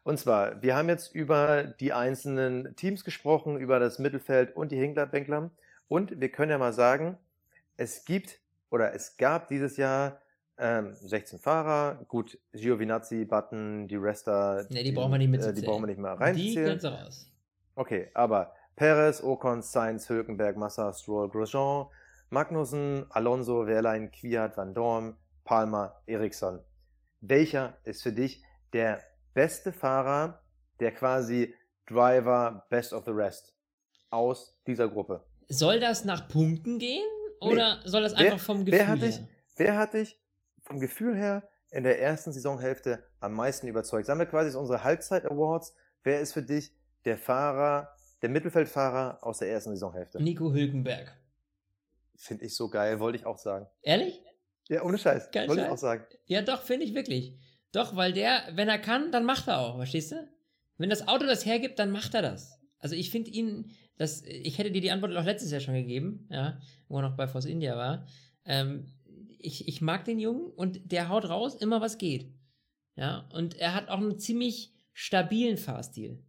Und zwar, wir haben jetzt über die einzelnen Teams gesprochen, über das Mittelfeld und die Hinkler-Bänkler. Und wir können ja mal sagen, es gibt oder es gab dieses Jahr ähm, 16 Fahrer. Gut, Giovinazzi, Button, die Resta, Ne, die brauchen wir nicht äh, mitzuzählen. Die brauchen wir nicht mehr Die reinzählen. kannst du raus. Okay, aber Perez, Ocon, Sainz, Hülkenberg, Massa, Stroll, Grosjean, Magnussen, Alonso, Wehrlein, Kwiat, Van Dorn, Palmer, Eriksson. Welcher ist für dich der beste Fahrer, der quasi Driver Best of the Rest aus dieser Gruppe? Soll das nach Punkten gehen? Oder soll das Wer- einfach vom Gefühl wer her? Wer hat dich vom Gefühl her in der ersten Saisonhälfte am meisten überzeugt? Sagen wir quasi unsere Halbzeit-Awards. Wer ist für dich der Fahrer, der Mittelfeldfahrer aus der ersten Saisonhälfte? Nico Hülkenberg. Finde ich so geil, wollte ich auch sagen. Ehrlich? Ja, ohne Scheiß. Kein wollte ich auch sagen. Ja, doch, finde ich wirklich. Doch, weil der, wenn er kann, dann macht er auch, verstehst du? Wenn das Auto das hergibt, dann macht er das. Also ich finde ihn, das, ich hätte dir die Antwort auch letztes Jahr schon gegeben, ja, wo er noch bei Force India war. Ähm, ich, ich mag den Jungen und der haut raus, immer was geht. Ja, und er hat auch einen ziemlich stabilen Fahrstil.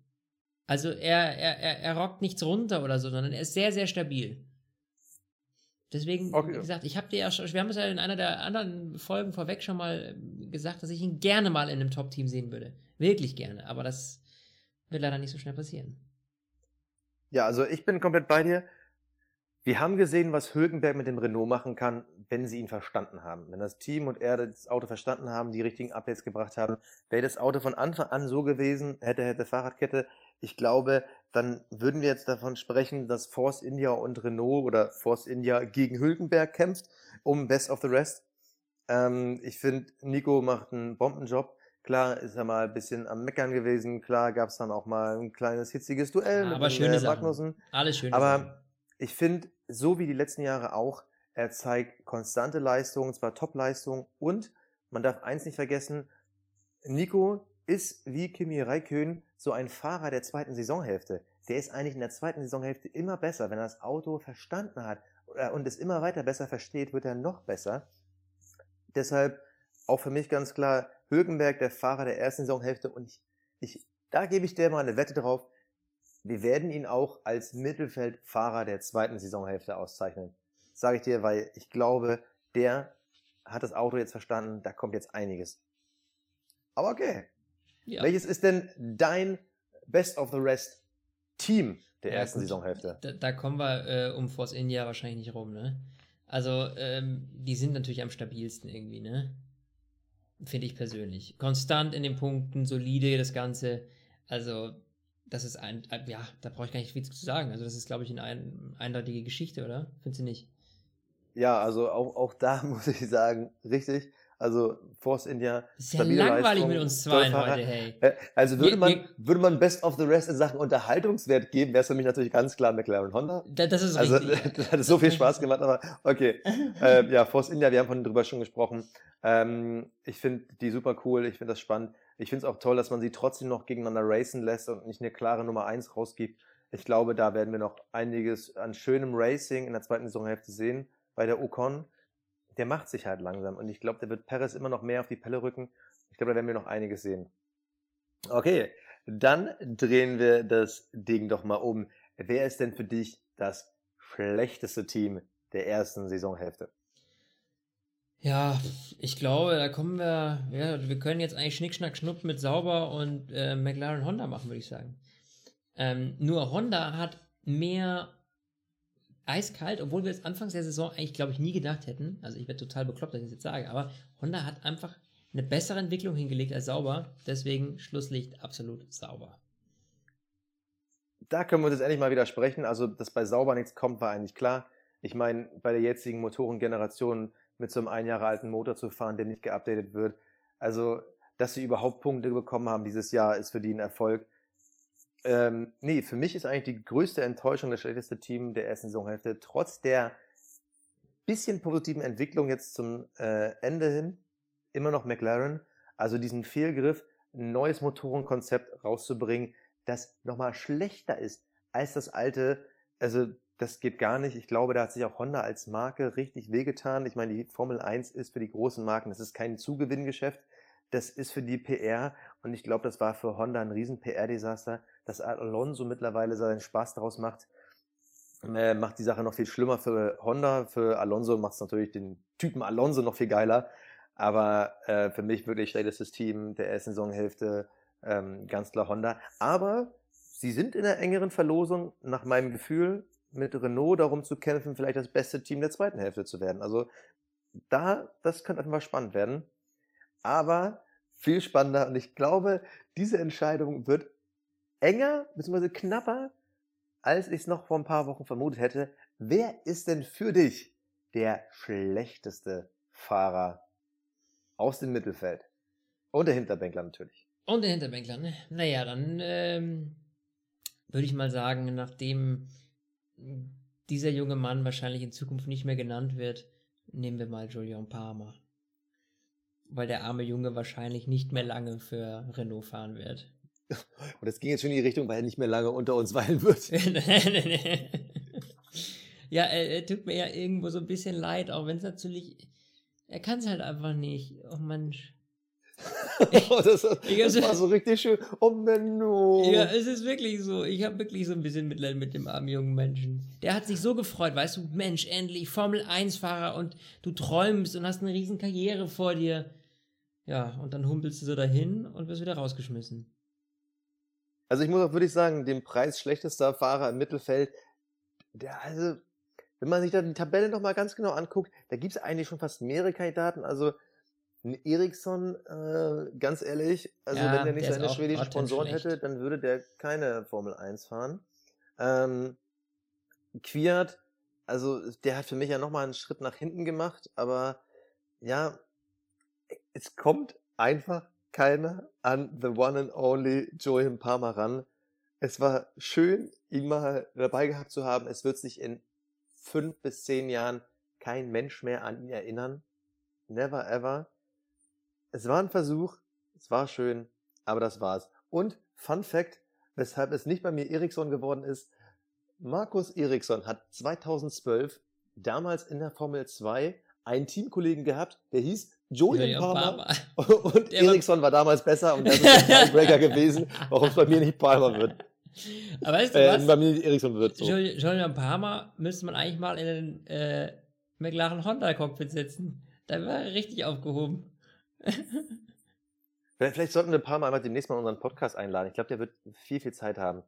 Also er, er, er, er rockt nichts runter oder so, sondern er ist sehr, sehr stabil. Deswegen, Okay. wie gesagt, ich habe dir ja schon, wir haben es ja in einer der anderen Folgen vorweg schon mal ähm, gesagt, dass ich ihn gerne mal in einem Top-Team sehen würde. Wirklich gerne, aber das wird leider nicht so schnell passieren. Ja, also ich bin komplett bei dir. Wir haben gesehen, was Hülkenberg mit dem Renault machen kann, wenn sie ihn verstanden haben. Wenn das Team und er das Auto verstanden haben, die richtigen Updates gebracht haben, wäre das Auto von Anfang an so gewesen, hätte, hätte Fahrradkette. Ich glaube, dann würden wir jetzt davon sprechen, dass Force India und Renault oder Force India gegen Hülkenberg kämpft, um Best of the Rest. Ähm, ich finde, Nico macht einen Bombenjob. Klar ist er mal ein bisschen am Meckern gewesen. Klar gab es dann auch mal ein kleines hitziges Duell Ja, mit schöne äh, Sachen. Magnussen. Alles schön. Aber ich finde, so wie die letzten Jahre auch, er zeigt konstante Leistungen, zwar Top-Leistungen und man darf eins nicht vergessen, Nico ist wie Kimi Räikkönen so ein Fahrer der zweiten Saisonhälfte. Der ist eigentlich in der zweiten Saisonhälfte immer besser. Wenn er das Auto verstanden hat äh, und es immer weiter besser versteht, wird er noch besser. Deshalb auch für mich ganz klar, Hülkenberg der Fahrer der ersten Saisonhälfte und ich, ich, da gebe ich dir mal eine Wette drauf. Wir werden ihn auch als Mittelfeldfahrer der zweiten Saisonhälfte auszeichnen. Sage ich dir, weil ich glaube, der hat das Auto jetzt verstanden, da kommt jetzt einiges. Aber okay. Ja. Welches ist denn dein Best of the Rest Team der ja, ersten gut. Saisonhälfte? Da, da, kommen wir äh, um Force India wahrscheinlich nicht rum, ne? Also, ähm, die sind natürlich am stabilsten irgendwie, ne? Finde ich persönlich. Konstant in den Punkten, solide das Ganze. Also, das ist ein, ja, da brauche ich gar nicht viel zu sagen. Also, das ist, glaube ich, eine ein, eindeutige Geschichte, oder? Findest du nicht? Ja, also auch, auch da muss ich sagen, richtig. Also Force India. Ist ja langweilig Leistung, mit uns zwei heute, hey. Äh, also würde man, würde man Best of the Rest in Sachen Unterhaltungswert geben, wäre es für mich natürlich ganz klar McLaren Honda. Das ist also, richtig. das hat so viel Spaß gemacht, aber okay. äh, ja, Force India, wir haben von drüber schon gesprochen. Ähm, ich finde die super cool, ich finde das spannend. Ich finde es auch toll, dass man sie trotzdem noch gegeneinander racen lässt und nicht eine klare Nummer 1 rausgibt. Ich glaube, da werden wir noch einiges an schönem Racing in der zweiten Saisonhälfte sehen bei der Ocon der macht sich halt langsam. Und ich glaube, der wird Perez immer noch mehr auf die Pelle rücken. Ich glaube, da werden wir noch einiges sehen. Okay, dann drehen wir das Ding doch mal um. Wer ist denn für dich das schlechteste Team der ersten Saisonhälfte? Ja, ich glaube, da kommen wir, ja, wir können jetzt eigentlich Schnick, Schnack, Schnupp mit Sauber und äh, McLaren Honda machen, würde ich sagen. Ähm, nur Honda hat mehr eiskalt, obwohl wir es anfangs der Saison eigentlich, glaube ich, nie gedacht hätten. Also ich werde total bekloppt, dass ich das jetzt sage, aber Honda hat einfach eine bessere Entwicklung hingelegt als sauber. Deswegen Schlusslicht absolut sauber. Da können wir uns jetzt endlich mal widersprechen. Also, dass bei sauber nichts kommt, war eigentlich klar. Ich meine, bei der jetzigen Motorengeneration mit so einem ein Jahre alten Motor zu fahren, der nicht geupdatet wird. Also, dass sie überhaupt Punkte bekommen haben dieses Jahr, ist für die ein Erfolg. Ähm, nee, für mich ist eigentlich die größte Enttäuschung das schlechteste Team der ersten Saisonhälfte, trotz der bisschen positiven Entwicklung jetzt zum äh, Ende hin, immer noch McLaren. Also diesen Fehlgriff, ein neues Motorenkonzept rauszubringen, das nochmal schlechter ist als das alte. Also das geht gar nicht. Ich glaube, da hat sich auch Honda als Marke richtig wehgetan. Ich meine, die Formel 1 ist für die großen Marken, das ist kein Zugewinngeschäft, das ist für die PR und ich glaube, das war für Honda ein riesen PR-Desaster dass Alonso mittlerweile seinen Spaß daraus macht, äh, macht die Sache noch viel schlimmer für Honda. Für Alonso macht es natürlich den Typen Alonso noch viel geiler. Aber äh, für mich wirklich schlechtestes Team der ersten Saisonhälfte, ähm, ganz klar Honda. Aber sie sind in der engeren Verlosung, nach meinem Gefühl, mit Renault darum zu kämpfen, vielleicht das beste Team der zweiten Hälfte zu werden. Also da, das könnte einfach spannend werden. Aber viel spannender und ich glaube, diese Entscheidung wird enger bzw. knapper, als ich es noch vor ein paar Wochen vermutet hätte. Wer ist denn für dich der schlechteste Fahrer aus dem Mittelfeld? Und der Hinterbänkler natürlich. Und der Hinterbänkler, ne? Naja, dann ähm, würde ich mal sagen, nachdem dieser junge Mann wahrscheinlich in Zukunft nicht mehr genannt wird, nehmen wir mal Julian Palmer. Weil der arme Junge wahrscheinlich nicht mehr lange für Renault fahren wird. Und das ging jetzt schon in die Richtung, weil er nicht mehr lange unter uns weilen wird. ja, er, er, tut mir ja irgendwo so ein bisschen leid, auch wenn es natürlich. Er kann es halt einfach nicht. Oh Mensch. oh, das, das war so richtig schön. Oh Menno. Ja, es ist wirklich so. Ich habe wirklich so ein bisschen Mitleid mit dem armen jungen Menschen. Der hat sich so gefreut, weißt du, Mensch, endlich Formel 1-Fahrer und du träumst und hast eine riesen Karriere vor dir. Ja, und dann humpelst du so dahin und wirst wieder rausgeschmissen. Also ich muss auch wirklich sagen, den Preis schlechtester Fahrer im Mittelfeld, der, also, wenn man sich da die Tabelle nochmal ganz genau anguckt, da gibt es eigentlich schon fast mehrere Kandidaten. Also ein Ericsson, äh, ganz ehrlich, also ja, wenn der nicht seine schwedischen Sponsoren schlecht. hätte, dann würde der keine Formel 1 fahren. Ähm, Quiert, also der hat für mich ja nochmal einen Schritt nach hinten gemacht, aber ja, es kommt einfach keiner an The One and Only Joey Palmer ran. Es war schön, ihn mal dabei gehabt zu haben. Es wird sich in fünf bis zehn Jahren kein Mensch mehr an ihn erinnern. Never ever. Es war ein Versuch, es war schön, aber das war's. Und Fun Fact, weshalb es nicht bei mir Ericsson geworden ist, Markus Ericsson hat 2012 damals in der Formel 2 einen Teamkollegen gehabt, der hieß Julian Julian Palmer Palmer. und Der war- Eriksson war damals besser und das ist der Tiebreaker gewesen, warum es bei mir nicht Palmer wird. Aber weißt du Äh, was? bei mir nicht Eriksson wird. So. Jul- Julian Palmer müsste man eigentlich mal in den äh, McLaren Honda Cockpit setzen. Da wäre er richtig aufgehoben. Vielleicht sollten wir Palmer einfach demnächst mal in unseren Podcast einladen. Ich glaube, der wird viel, viel Zeit haben.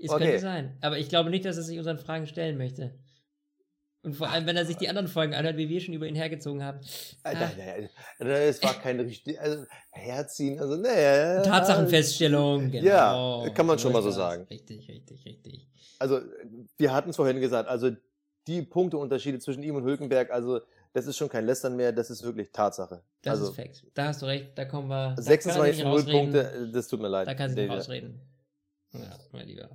Es Okay. könnte sein. Aber ich glaube nicht, dass er sich unseren Fragen stellen möchte. Und vor allem, wenn er sich die anderen Folgen anhört, wie wir schon über ihn hergezogen haben. Ah, Nein, nein, nein, es war kein richtig, also Herziehen, also ne. Tatsachenfeststellung, genau. Ja, kann man schon mal so das. sagen. Richtig, richtig, richtig. Also, wir hatten es vorhin gesagt, also die Punkteunterschiede zwischen ihm und Hülkenberg, also das ist schon kein Lästern mehr, das ist wirklich Tatsache. Das also ist Fact. Da hast du recht, da kommen wir. da kann er 26 nicht zu 0 rausreden. Punkte, das tut mir leid. Da kann sie nicht rausreden. Ja, mein Lieber.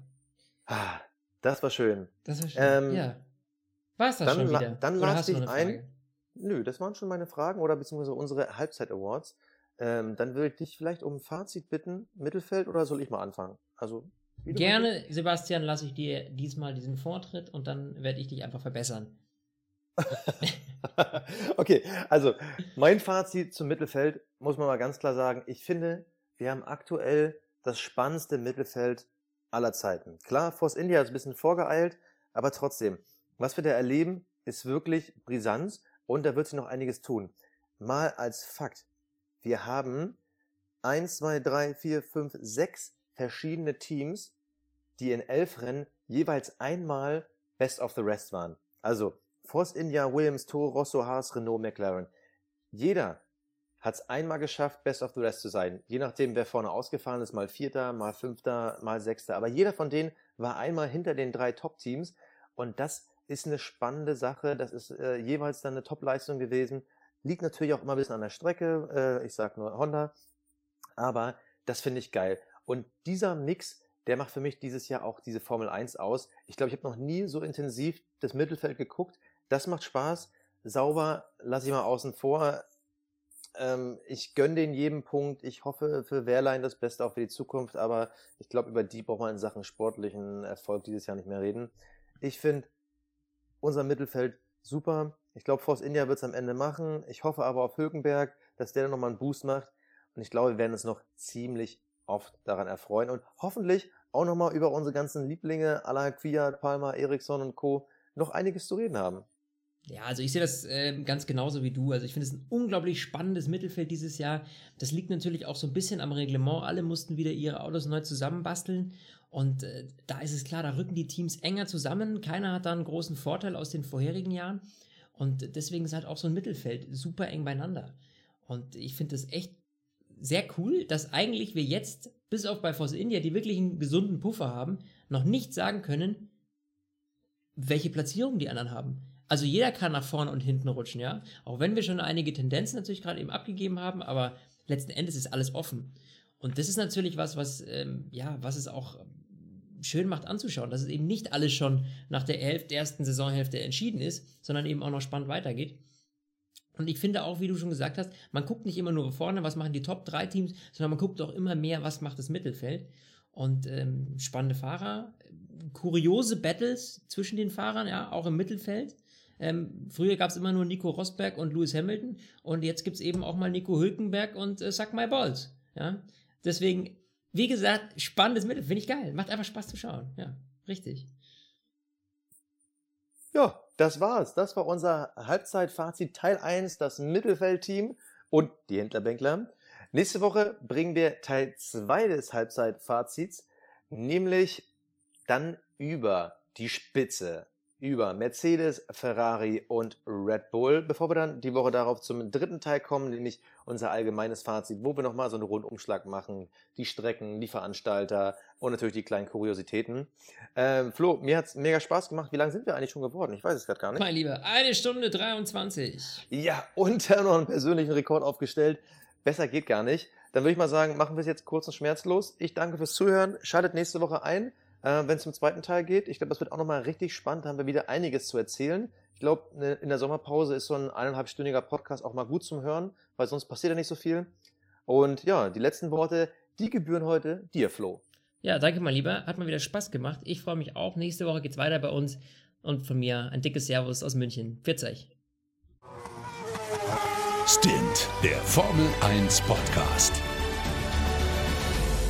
Ah, Das war schön. Das war schön. Ähm, ja. War es das dann schon wieder? dann dich eine ein. Nö, das waren schon meine Fragen oder beziehungsweise unsere Halbzeit-Awards. Ähm, dann würde ich dich vielleicht um ein Fazit bitten, Mittelfeld oder soll ich mal anfangen? Also Gerne, Sebastian, lasse ich dir diesmal diesen Vortritt und dann werde ich dich einfach verbessern. okay, also mein Fazit zum Mittelfeld muss man mal ganz klar sagen, ich finde, wir haben aktuell das spannendste Mittelfeld aller Zeiten. Klar, Force India ist ein bisschen vorgeeilt, aber trotzdem, was wir da erleben, ist wirklich Brisanz und da wird sich noch einiges tun. Mal als Fakt, wir haben eins, zwei, drei, vier, fünf, sechs verschiedene Teams, die in elf Rennen jeweils einmal Best of the Rest waren. Also Force India, Williams, Toro Rosso, Haas, Renault, McLaren. Jeder hat es einmal geschafft, Best of the Rest zu sein. Je nachdem, wer vorne ausgefahren ist, mal Vierter, mal Fünfter, mal Sechster. Aber jeder von denen war einmal hinter den drei Top-Teams. Und das ist eine spannende Sache. Das ist äh, jeweils dann eine Top-Leistung gewesen. Liegt natürlich auch immer ein bisschen an der Strecke. Äh, ich sag nur Honda. Aber das finde ich geil. Und dieser Mix, der macht für mich dieses Jahr auch diese Formel 1 aus. Ich glaube, ich habe noch nie so intensiv das Mittelfeld geguckt. Das macht Spaß. Sauber lasse ich mal außen vor. Ähm, ich gönne den jedem Punkt. Ich hoffe für Wehrlein das Beste auch für die Zukunft, aber ich glaube, über die braucht man in Sachen sportlichen Erfolg dieses Jahr nicht mehr reden. Ich finde unser Mittelfeld super. Ich glaube, Force India wird es am Ende machen. Ich hoffe aber auf Hülkenberg, dass der nochmal einen Boost macht. Und ich glaube, wir werden uns noch ziemlich oft daran erfreuen und hoffentlich auch nochmal über unsere ganzen Lieblinge, Alain Kwiat, Palmer, Eriksson und Co. noch einiges zu reden haben. Ja, also ich sehe das äh, ganz genauso wie du. Also ich finde es ein unglaublich spannendes Mittelfeld dieses Jahr. Das liegt natürlich auch so ein bisschen am Reglement. Alle mussten wieder ihre Autos neu zusammenbasteln. Und äh, da ist es klar, da rücken die Teams enger zusammen. Keiner hat da einen großen Vorteil aus den vorherigen Jahren. Und deswegen ist halt auch so ein Mittelfeld super eng beieinander. Und ich finde das echt sehr cool, dass eigentlich wir jetzt, bis auf bei Force India, die wirklich einen gesunden Puffer haben, noch nicht sagen können, welche Platzierung die anderen haben. Also jeder kann nach vorne und hinten rutschen, ja. Auch wenn wir schon einige Tendenzen natürlich gerade eben abgegeben haben, aber letzten Endes ist alles offen. Und das ist natürlich was, was, ähm, ja, was es auch schön macht anzuschauen, dass es eben nicht alles schon nach der Hälfte, ersten Saisonhälfte entschieden ist, sondern eben auch noch spannend weitergeht. Und ich finde auch, wie du schon gesagt hast, man guckt nicht immer nur vorne, was machen die Top 3 Teams, sondern man guckt auch immer mehr, was macht das Mittelfeld. Und ähm, spannende Fahrer, kuriose Battles zwischen den Fahrern, ja, auch im Mittelfeld. Ähm, früher gab es immer nur Nico Rosberg und Lewis Hamilton und jetzt gibt es eben auch mal Nico Hülkenberg und äh, Suck My Balls. Ja? Deswegen, wie gesagt, spannendes Mittel, finde ich geil. Macht einfach Spaß zu schauen. Ja, richtig. Ja, das war's. Das war unser Halbzeitfazit Teil 1, das Mittelfeldteam und die Händlerbänkler. Nächste Woche bringen wir Teil 2 des Halbzeitfazits, nämlich dann über die Spitze, über Mercedes, Ferrari und Red Bull, bevor wir dann die Woche darauf zum dritten Teil kommen, nämlich unser allgemeines Fazit, wo wir nochmal so einen Rundumschlag machen, die Strecken, die Veranstalter und natürlich die kleinen Kuriositäten. Ähm, Flo, mir hat's mega Spaß gemacht. Wie lange sind wir eigentlich schon geworden? Ich weiß es gerade gar nicht. Mein Lieber, eine Stunde 23. Ja, und dann noch einen persönlichen Rekord aufgestellt. Besser geht gar nicht. Dann würde ich mal sagen, machen wir es jetzt kurz und schmerzlos. Ich danke fürs Zuhören. Schaltet nächste Woche ein, äh, wenn es zum zweiten Teil geht. Ich glaube, das wird auch nochmal richtig spannend. Da haben wir wieder einiges zu erzählen. Ich glaube, ne, in der Sommerpause ist so ein eineinhalbstündiger Podcast auch mal gut zum Hören, weil sonst passiert ja nicht so viel. Und ja, die letzten Worte, die gebühren heute dir, Flo. Ja, danke, mein Lieber. Hat mal wieder Spaß gemacht. Ich freue mich auch. Nächste Woche geht's weiter bei uns. Und von mir ein dickes Servus aus München. Pfiat euch. Stint, der Formel 1 Podcast.